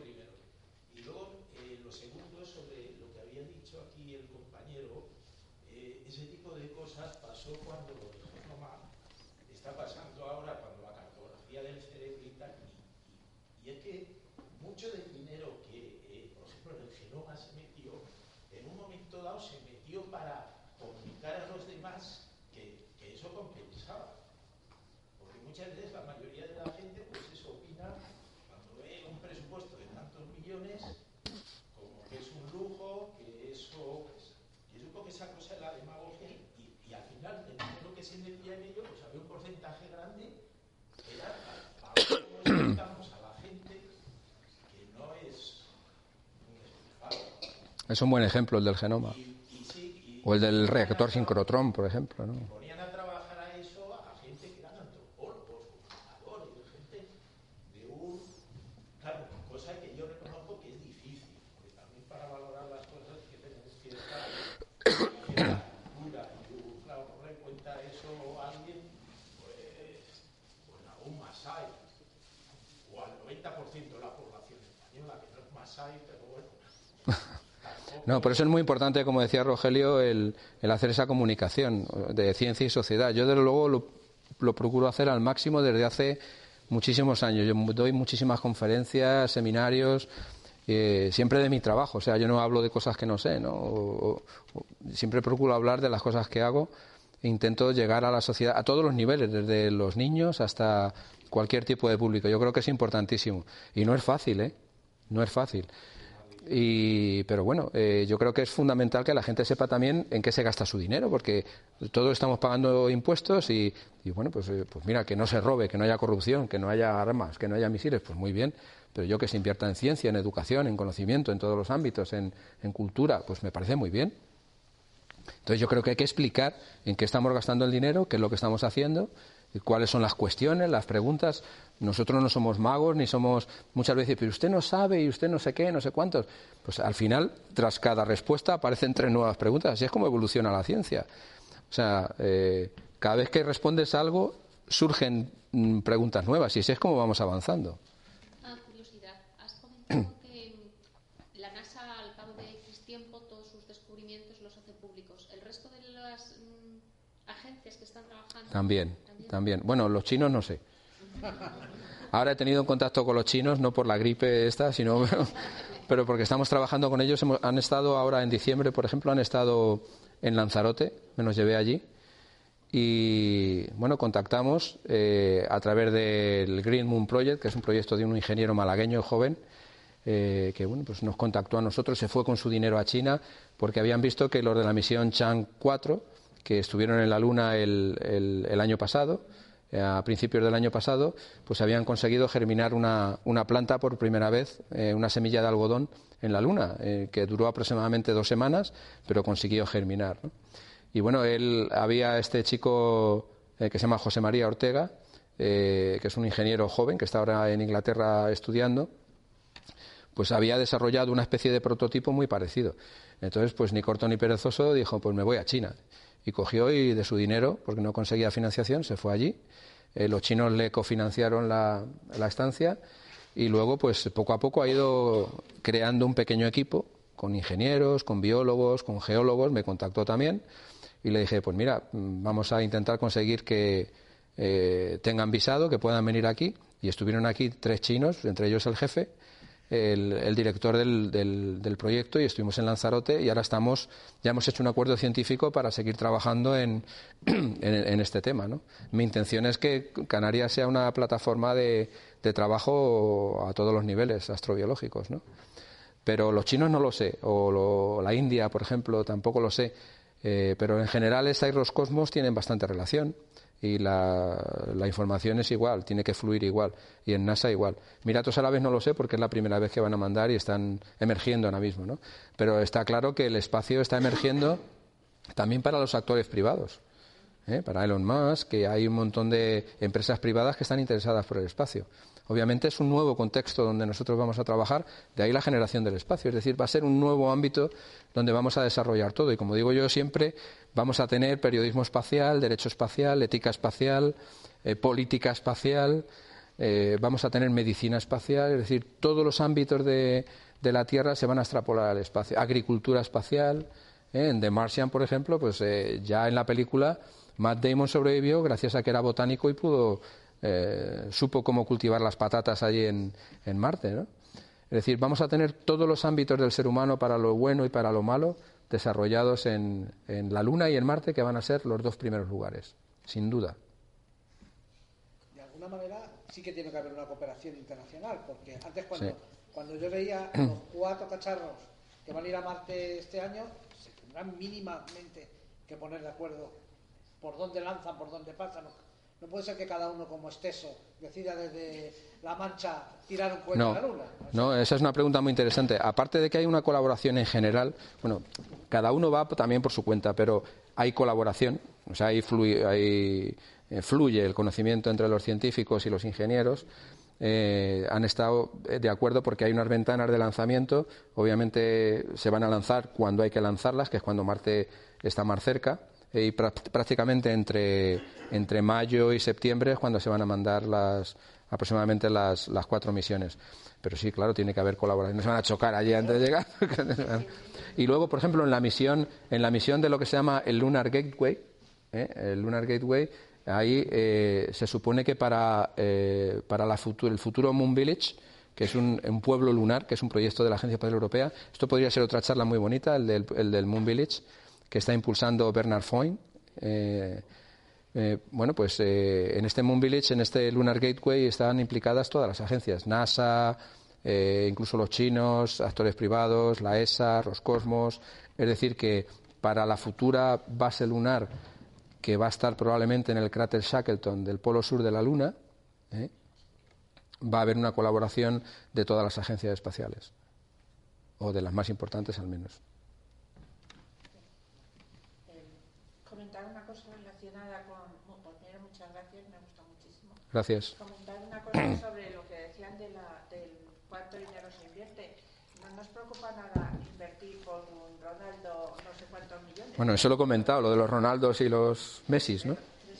B: Es un buen ejemplo el del genoma. O el del reactor sincrotrón, por ejemplo. ¿no? Ponían No, por eso es muy importante, como decía Rogelio, el, hacer esa comunicación de ciencia y sociedad. Yo, desde luego, lo, procuro hacer al máximo desde hace muchísimos años. Yo doy muchísimas conferencias, seminarios, eh, siempre de mi trabajo. O sea, yo no hablo de cosas que no sé, ¿no? siempre procuro hablar de las cosas que hago intento llegar a la sociedad, a todos los niveles, desde los niños hasta cualquier tipo de público. Yo creo que es importantísimo. Y no es fácil, ¿eh? No es fácil. Y, pero bueno, eh, yo creo que es fundamental que la gente sepa también en qué se gasta su dinero, porque todos estamos pagando impuestos y, bueno, pues, eh, pues mira, que no se robe, que no haya corrupción, que no haya armas, que no haya misiles, pues muy bien. Pero yo que se invierta en ciencia, en educación, en conocimiento, en todos los ámbitos, en, en cultura, pues me parece muy bien. Entonces yo creo que hay que explicar en qué estamos gastando el dinero, qué es lo que estamos haciendo, cuáles son las cuestiones, las preguntas. Nosotros no somos magos ni somos muchas veces, pero usted no sabe y usted no sé qué, no sé cuántos. Pues al final, tras cada respuesta aparecen tres nuevas preguntas. Así es como evoluciona la ciencia. O sea, eh, cada vez que respondes algo surgen mm, preguntas nuevas y así es como vamos avanzando.
A: Ah, curiosidad. Has [clears throat] comentado que la NASA al cabo de X tiempo todos sus descubrimientos los hace públicos. ¿El resto de las mm, agencias que están trabajando?
B: También. También. Bueno, los chinos no sé. Ahora he tenido contacto con los chinos, no por la gripe esta, sino [laughs] pero porque estamos trabajando con ellos. han estado ahora en diciembre, por ejemplo, han estado en Lanzarote, me los llevé allí. Y bueno, contactamos eh, a través del Green Moon Project, que es un proyecto de un ingeniero malagueño joven, eh, que bueno, pues nos contactó a nosotros, se fue con su dinero a China, porque habían visto que los de la misión Chang 4 que estuvieron en la Luna el, año pasado, eh, a principios del año pasado, pues habían conseguido germinar una, una planta por primera vez, eh, una semilla de algodón en la Luna, eh, que duró aproximadamente dos semanas, pero consiguió germinar. Y bueno, él había este chico que se llama José María Ortega, que es un ingeniero joven que está ahora en Inglaterra estudiando, pues había desarrollado una especie de prototipo muy parecido. Entonces, pues ni corto ni perezoso dijo, pues me voy a China y cogió y de su dinero, porque no conseguía financiación, se fue allí. Eh, los chinos le cofinanciaron la, la estancia y luego, pues poco a poco ha ido creando un pequeño equipo con ingenieros, con biólogos, con geólogos, me contactó también y le dije, pues mira, vamos a intentar conseguir que eh, tengan visado, que puedan venir aquí. Y estuvieron aquí tres chinos, entre ellos el jefe, el, director del, del, proyecto y estuvimos en Lanzarote y ahora estamos, ya hemos hecho un acuerdo científico para seguir trabajando [clears throat] en, en, este tema. ¿no? Mi intención es que Canarias sea una plataforma de, de trabajo a todos los niveles astrobiológicos. ¿no? Pero los chinos no lo sé, o la India, por ejemplo, tampoco lo sé. Eh, pero en general, esa y los cosmos tienen bastante relación y la, la, información es igual, tiene que fluir igual. Y en NASA igual. Miratos vez no lo sé porque es la primera vez que van a mandar y están emergiendo ahora mismo, ¿no? Pero está claro que el espacio está emergiendo también para los actores privados. ¿eh? Para Elon Musk, que hay un montón de empresas privadas que están interesadas por el espacio. Obviamente es un nuevo contexto donde nosotros vamos a trabajar, de ahí la generación del espacio. Es decir, va a ser un nuevo ámbito donde vamos a desarrollar todo. Y como digo yo siempre, vamos a tener periodismo espacial, derecho espacial, ética espacial, eh, política espacial, eh, vamos a tener medicina espacial, es decir, todos los ámbitos de, la Tierra se van a extrapolar al espacio. Agricultura espacial. ¿eh? En The Martian, por ejemplo, pues ya en la película Matt Damon sobrevivió gracias a que era botánico y pudo eh, supo cómo cultivar las patatas allí en, en Marte. ¿no? Es decir, vamos a tener todos los ámbitos del ser humano para lo bueno y para lo malo desarrollados en, en la Luna y en Marte, que van a ser los dos primeros lugares, sin duda.
C: De alguna manera sí que tiene que haber una cooperación internacional, porque antes cuando, cuando yo veía los [clears throat] cuatro cacharros que van a ir a Marte este año, se tendrán mínimamente que poner de acuerdo por dónde lanzan, por dónde pasan, no puede ser que cada uno como esteso decida desde La Mancha tirar un cohete a la Luna.
B: No, esa es una pregunta muy interesante. Aparte de que hay una colaboración en general, bueno, cada uno va también por su cuenta, pero hay colaboración, o sea, ahí fluye, eh, fluye el conocimiento entre los científicos y los ingenieros. Eh, han estado de acuerdo porque hay unas ventanas de lanzamiento. Obviamente se van a lanzar cuando hay que lanzarlas, que es cuando Marte está más cerca y prácticamente entre, entre mayo y septiembre es cuando se van a mandar las aproximadamente las, las cuatro misiones. Pero sí, claro, tiene que haber colaboración. No se van a chocar allí antes de llegar. [laughs] y luego, por ejemplo, en la misión, en la misión de lo que se llama el Lunar Gateway, ¿eh? el Lunar Gateway, ahí eh, se supone que para, eh, para la el futuro Moon Village, que es un, un, pueblo lunar, que es un proyecto de la Agencia Espacial Europea, esto podría ser otra charla muy bonita, el del, el del Moon Village, que está impulsando Bernard Foyn, bueno, pues en este Moon Village, en este Lunar Gateway, están implicadas todas las agencias, NASA, incluso los chinos, actores privados, la ESA, Roscosmos. Es decir, que para la futura base lunar que va a estar probablemente en el cráter Shackleton del polo sur de la Luna, ¿eh? va a haber una colaboración de todas las agencias espaciales, o de las más importantes al menos.
F: Eh, comentar una cosa relacionada con. Primero, muchas gracias, me ha gustado muchísimo.
B: Gracias.
F: Comentar una cosa [coughs] sobre lo que decían de la, del cuánto dinero se invierte. No nos preocupa nada invertir por un Ronaldo no sé cuántos millones.
B: Bueno, eso lo he comentado, lo de los Ronaldos y los Messis, ¿no?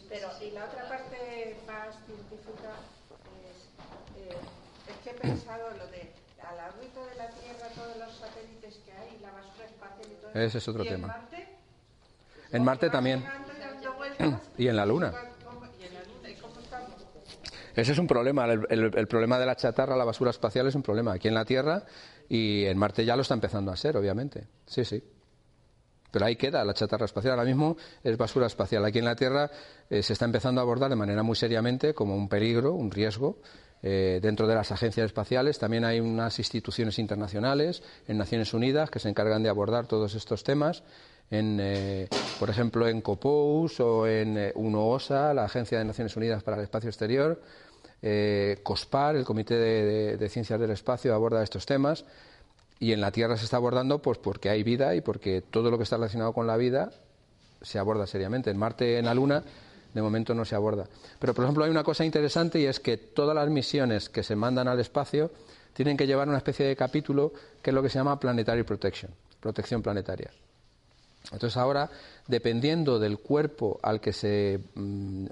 F: Pero, y la otra parte más científica es, eh, es que he pensado lo de a la órbita de la Tierra, todos los satélites que hay, la basura espacial y todo eso.
B: Ese es otro
F: ¿Y
B: tema.
F: En Marte,
B: En Marte también. [coughs]
F: Y
B: en la Luna.
F: ¿cómo- y en la Luna, ¿y cómo estamos?
B: Ese es un problema. El, problema de la chatarra, la basura espacial, es un problema aquí en la Tierra y en Marte ya lo está empezando a ser, obviamente. Sí, sí. Pero ahí queda la chatarra espacial. Ahora mismo es basura espacial. Aquí en la Tierra eh, se está empezando a abordar de manera muy seriamente como un peligro, un riesgo. eh, dentro de las agencias espaciales también hay unas instituciones internacionales en Naciones Unidas que se encargan de abordar todos estos temas. En, eh, por ejemplo, en COPOUS o en eh, UNOOSA, la Agencia de Naciones Unidas para el Espacio Exterior. Eh, COSPAR, el Comité de, de- de Ciencias del Espacio, aborda estos temas. Y en la Tierra se está abordando pues porque hay vida y porque todo lo que está relacionado con la vida se aborda seriamente. En Marte, en la Luna, de momento no se aborda. Pero, por ejemplo, hay una cosa interesante y es que todas las misiones que se mandan al espacio tienen que llevar una especie de capítulo que es lo que se llama Planetary Protection, protección planetaria. Entonces ahora, dependiendo del cuerpo al que se mm,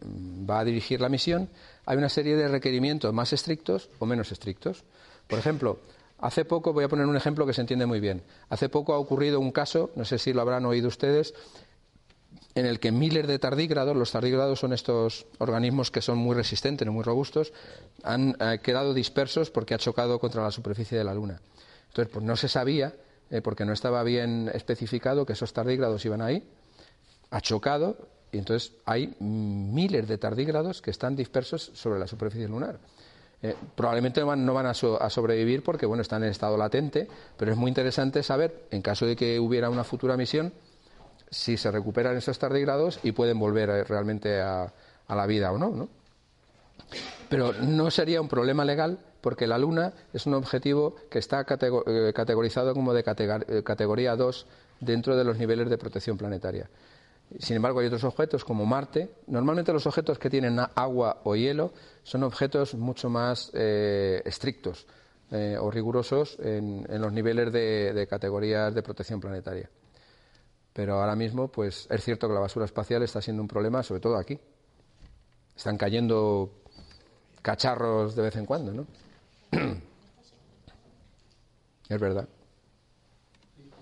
B: va a dirigir la misión, hay una serie de requerimientos más estrictos o menos estrictos. Por ejemplo, hace poco, voy a poner un ejemplo que se entiende muy bien. Hace poco ha ocurrido un caso, no sé si lo habrán oído ustedes, en el que miles de tardígrados, los tardígrados son estos organismos que son muy resistentes, muy robustos, han eh, quedado dispersos porque ha chocado contra la superficie de la Luna. Entonces, pues no se sabía, eh, porque no estaba bien especificado que esos tardígrados iban ahí, ha chocado y entonces hay miles de tardígrados que están dispersos sobre la superficie lunar. Eh, probablemente no van, no van a, so- a sobrevivir porque bueno están en estado latente, pero es muy interesante saber, en caso de que hubiera una futura misión, si se recuperan esos tardígrados y pueden volver eh, realmente a, a la vida o no, ¿no? Pero no sería un problema legal porque la Luna es un objetivo que está eh, categorizado como de eh, categoría 2 dentro de los niveles de protección planetaria. Sin embargo, hay otros objetos como Marte. Normalmente los objetos que tienen agua o hielo son objetos mucho más eh, estrictos o rigurosos en, en los niveles de, de categorías de protección planetaria. Pero ahora mismo, pues es cierto que la basura espacial está siendo un problema, sobre todo aquí. Están cayendo cacharros de vez en cuando, ¿no? Es verdad.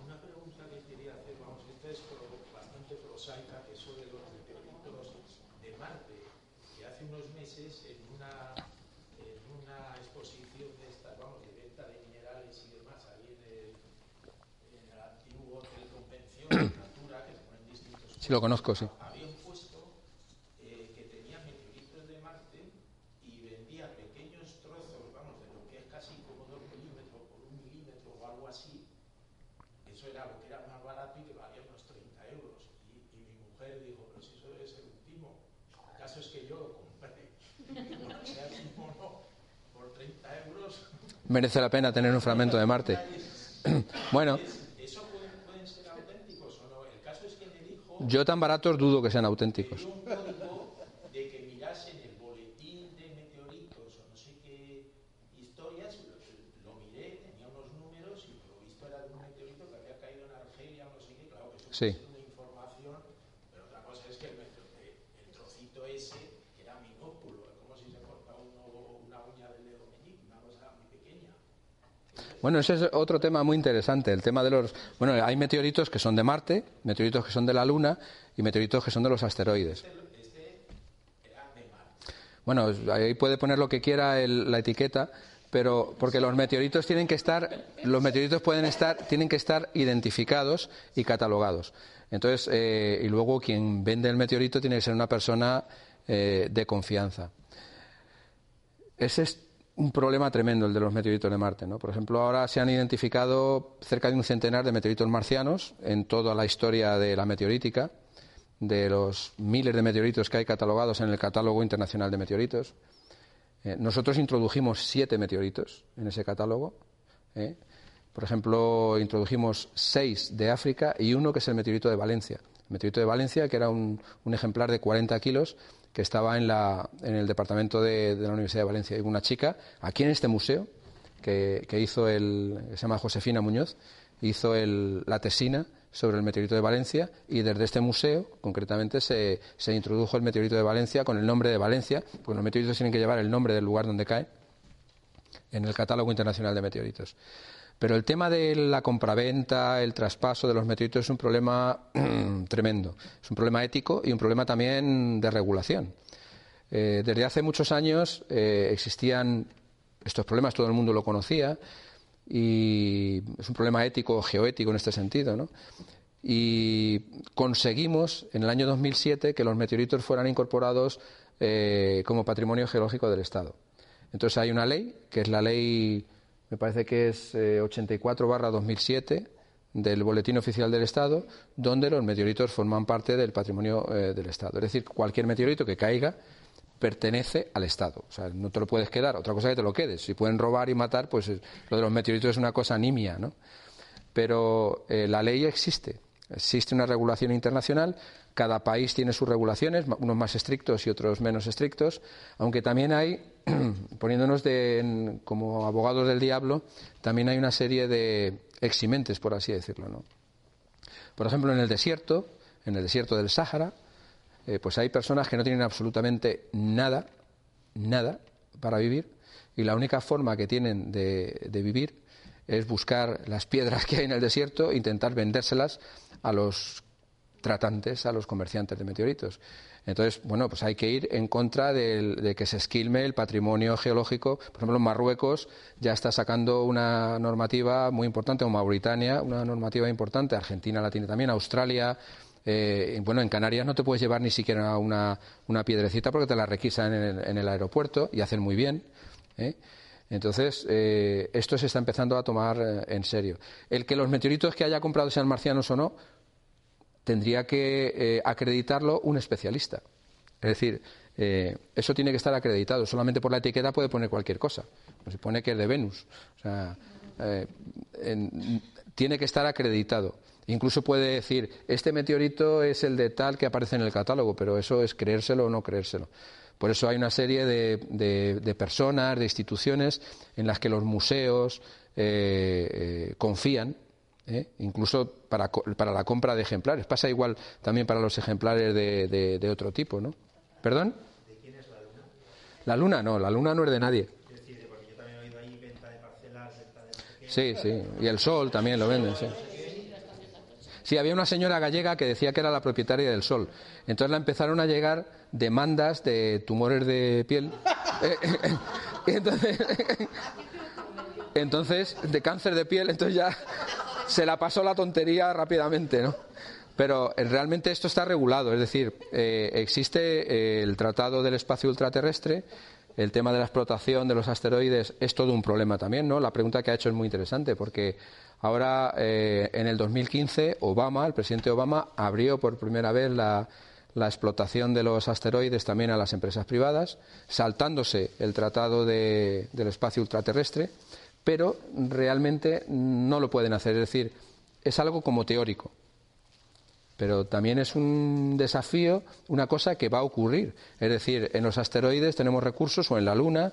G: Una pregunta que quería hacer, vamos, esta es bastante prosaica, que es sobre los meteoritos de Marte, que hace unos meses en una, en una exposición de estas, vamos, de venta de minerales y demás, ahí en el, en el antiguo Hotel Convención, de Natura, que se ponen distintos
B: Sí, lo conozco, sí.
G: había un puesto eh, que tenía meteoritos de Marte y vendía pequeños trozos, vamos, de lo que es casi como dos milímetros por un milímetro o algo así. Eso era lo que era más barato y que valía unos 30 euros. Y, y mi mujer dijo, pero si eso debe ser un timo. El caso es que yo lo compré. Bueno, sea timo o no, por 30 euros.
B: Merece la pena tener un fragmento de Marte. [clears throat] bueno,
G: ¿Eso pueden, pueden ser auténticos o no? El
B: Bueno, ese es otro tema muy interesante, el tema de los... Bueno, hay meteoritos que son de Marte, meteoritos que son de la Luna y meteoritos que son de los asteroides. Bueno, ahí puede poner lo que quiera el- la etiqueta, pero porque los meteoritos tienen que estar, los meteoritos pueden estar, tienen que estar identificados y catalogados. Entonces, eh, y luego quien vende el meteorito tiene que ser una persona eh, de confianza. Ese es un problema tremendo el de los meteoritos de Marte. ¿no? Por ejemplo, ahora se han identificado cerca de un centenar de meteoritos marcianos en toda la historia de la meteorítica, de los miles de meteoritos que hay catalogados en el catálogo internacional de meteoritos. Eh, nosotros introdujimos siete meteoritos en ese catálogo. ¿eh? Por ejemplo, introdujimos seis de África y uno que es el meteorito de Valencia. El meteorito de Valencia, que era un, ejemplar de 40 kilos, que estaba en, la, en el departamento de, la Universidad de Valencia. Y una chica, aquí en este museo, que, hizo el, se llama Josefina Muñoz, hizo la tesina sobre el meteorito de Valencia y desde este museo, concretamente, se, se, introdujo el meteorito de Valencia con el nombre de Valencia, porque los meteoritos tienen que llevar el nombre del lugar donde cae en el catálogo internacional de meteoritos. Pero el tema de la compraventa, el traspaso de los meteoritos es un problema [clears throat] tremendo. Es un problema ético y un problema también de regulación. Eh, desde hace muchos años eh, existían estos problemas, todo el mundo lo conocía, y es un problema ético, geoético en este sentido. ¿no? Y conseguimos en el año 2007 que los meteoritos fueran incorporados eh, como patrimonio geológico del Estado. Entonces hay una ley, que es la ley me parece que es 84 eh, barra 2007 del Boletín Oficial del Estado, donde los meteoritos forman parte del patrimonio eh, del Estado. Es decir, cualquier meteorito que caiga pertenece al Estado. O sea, no te lo puedes quedar. Otra cosa es que te lo quedes. Si pueden robar y matar, pues eh, lo de los meteoritos es una cosa nimia, ¿no? Pero la ley existe. Existe una regulación internacional cada país tiene sus regulaciones, unos más estrictos y otros menos estrictos, aunque también hay, [clears throat] poniéndonos como abogados del diablo, también hay una serie de eximentes, por así decirlo. ¿no? Por ejemplo, en el desierto, en el desierto del Sáhara, eh, pues hay personas que no tienen absolutamente nada, nada para vivir, y la única forma que tienen de, de vivir es buscar las piedras que hay en el desierto e intentar vendérselas a los tratantes a los comerciantes de meteoritos. Entonces, bueno, pues hay que ir en contra de, que se esquilme el patrimonio geológico. Por ejemplo, Marruecos ya está sacando una normativa muy importante, o Mauritania, una normativa importante, Argentina la tiene también, Australia. Eh, bueno, en Canarias no te puedes llevar ni siquiera una, piedrecita porque te la requisan en el, aeropuerto y hacen muy bien. ¿eh? Entonces, eh, esto se está empezando a tomar en serio. El que los meteoritos que haya comprado sean marcianos o no, tendría que eh, acreditarlo un especialista. Es decir, eh, eso tiene que estar acreditado. Solamente por la etiqueta puede poner cualquier cosa. Se pone que es de Venus. O sea, eh, tiene que estar acreditado. Incluso puede decir, este meteorito es el de tal que aparece en el catálogo, pero eso es creérselo o no creérselo. Por eso hay una serie de, personas, de instituciones en las que los museos confían ¿eh? incluso para, para, la compra de ejemplares. Pasa igual también para los ejemplares de, de, otro tipo, ¿no? ¿Perdón? ¿De quién es la luna? La luna no, la luna no es de nadie. Sí, sí, y el sol también lo venden, sí. Sí, había una señora gallega que decía que era la propietaria del sol. Entonces la empezaron a llegar demandas de tumores de piel. [laughs] entonces, [laughs] entonces, de cáncer de piel, entonces ya se la pasó la tontería rápidamente, ¿no? Pero eh, realmente esto está regulado, es decir, eh, existe eh, el Tratado del Espacio Ultraterrestre, el tema de la explotación de los asteroides es todo un problema también, ¿no? La pregunta que ha hecho es muy interesante porque ahora en el 2015 Obama, el presidente Obama, abrió por primera vez la, explotación de los asteroides también a las empresas privadas, saltándose el Tratado del Espacio Ultraterrestre pero realmente no lo pueden hacer. Es decir, es algo como teórico. Pero también es un desafío, una cosa que va a ocurrir. Es decir, en los asteroides tenemos recursos o en la Luna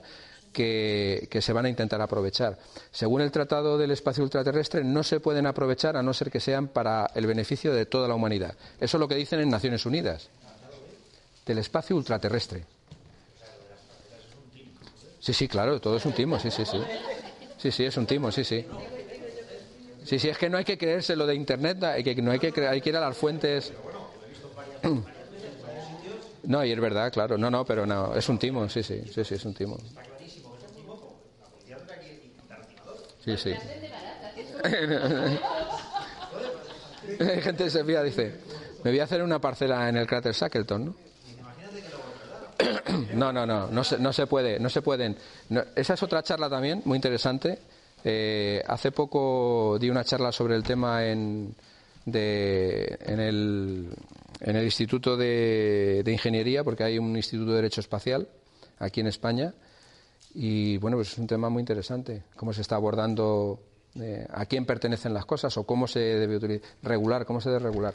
B: que, se van a intentar aprovechar. Según el Tratado del Espacio Ultraterrestre, no se pueden aprovechar a no ser que sean para el beneficio de toda la humanidad. Eso es lo que dicen en Naciones Unidas. Del espacio ultraterrestre. Sí, sí, claro, todo es un timo, sí, sí, sí. Sí, sí, es un timo, sí, sí. Sí, sí, es que no hay que creerse lo de Internet, hay que, no hay que, hay que ir a las fuentes. [clears throat] No, y es verdad, claro. No, no, pero no, es un timo, sí, sí, sí, sí, es un timo. Sí, sí. [laughs] Hay gente se fía, dice, me voy a hacer una parcela en el cráter Shackleton, ¿no? [coughs] No, no, no, no se, no se puede, no se pueden. esa es otra charla también muy interesante. Eh, hace poco di una charla sobre el tema en, de, en, el, en el Instituto de, de, Ingeniería, porque hay un Instituto de Derecho Espacial aquí en España. Y bueno, pues es un tema muy interesante, cómo se está abordando eh, a quién pertenecen las cosas o cómo se debe regular, cómo se debe regular.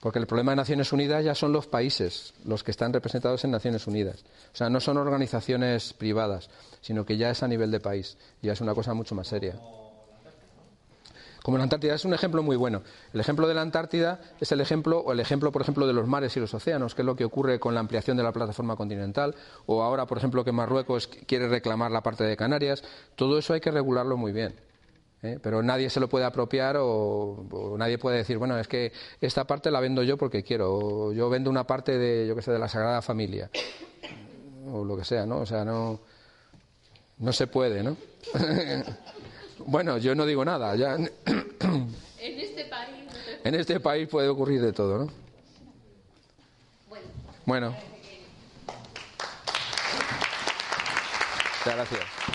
B: Porque el problema de Naciones Unidas ya son los países los que están representados en Naciones Unidas. O sea, no son organizaciones privadas, sino que ya es a nivel de país. Ya es una cosa mucho más seria. Como la Antártida es un ejemplo muy bueno. El ejemplo de la Antártida es el ejemplo, o el ejemplo, por ejemplo, de los mares y los océanos, que es lo que ocurre con la ampliación de la plataforma continental, o ahora, por ejemplo, que Marruecos quiere reclamar la parte de Canarias. Todo eso hay que regularlo muy bien. ¿Eh? pero nadie se lo puede apropiar o, nadie puede decir bueno es que esta parte la vendo yo porque quiero o yo vendo una parte de yo que sé de la Sagrada Familia o lo que sea no o sea no no se puede no [laughs] bueno yo no digo nada ya. [clears throat]
A: En este país.
B: En este país puede ocurrir de todo no
A: bueno,
B: bueno. Muchas gracias.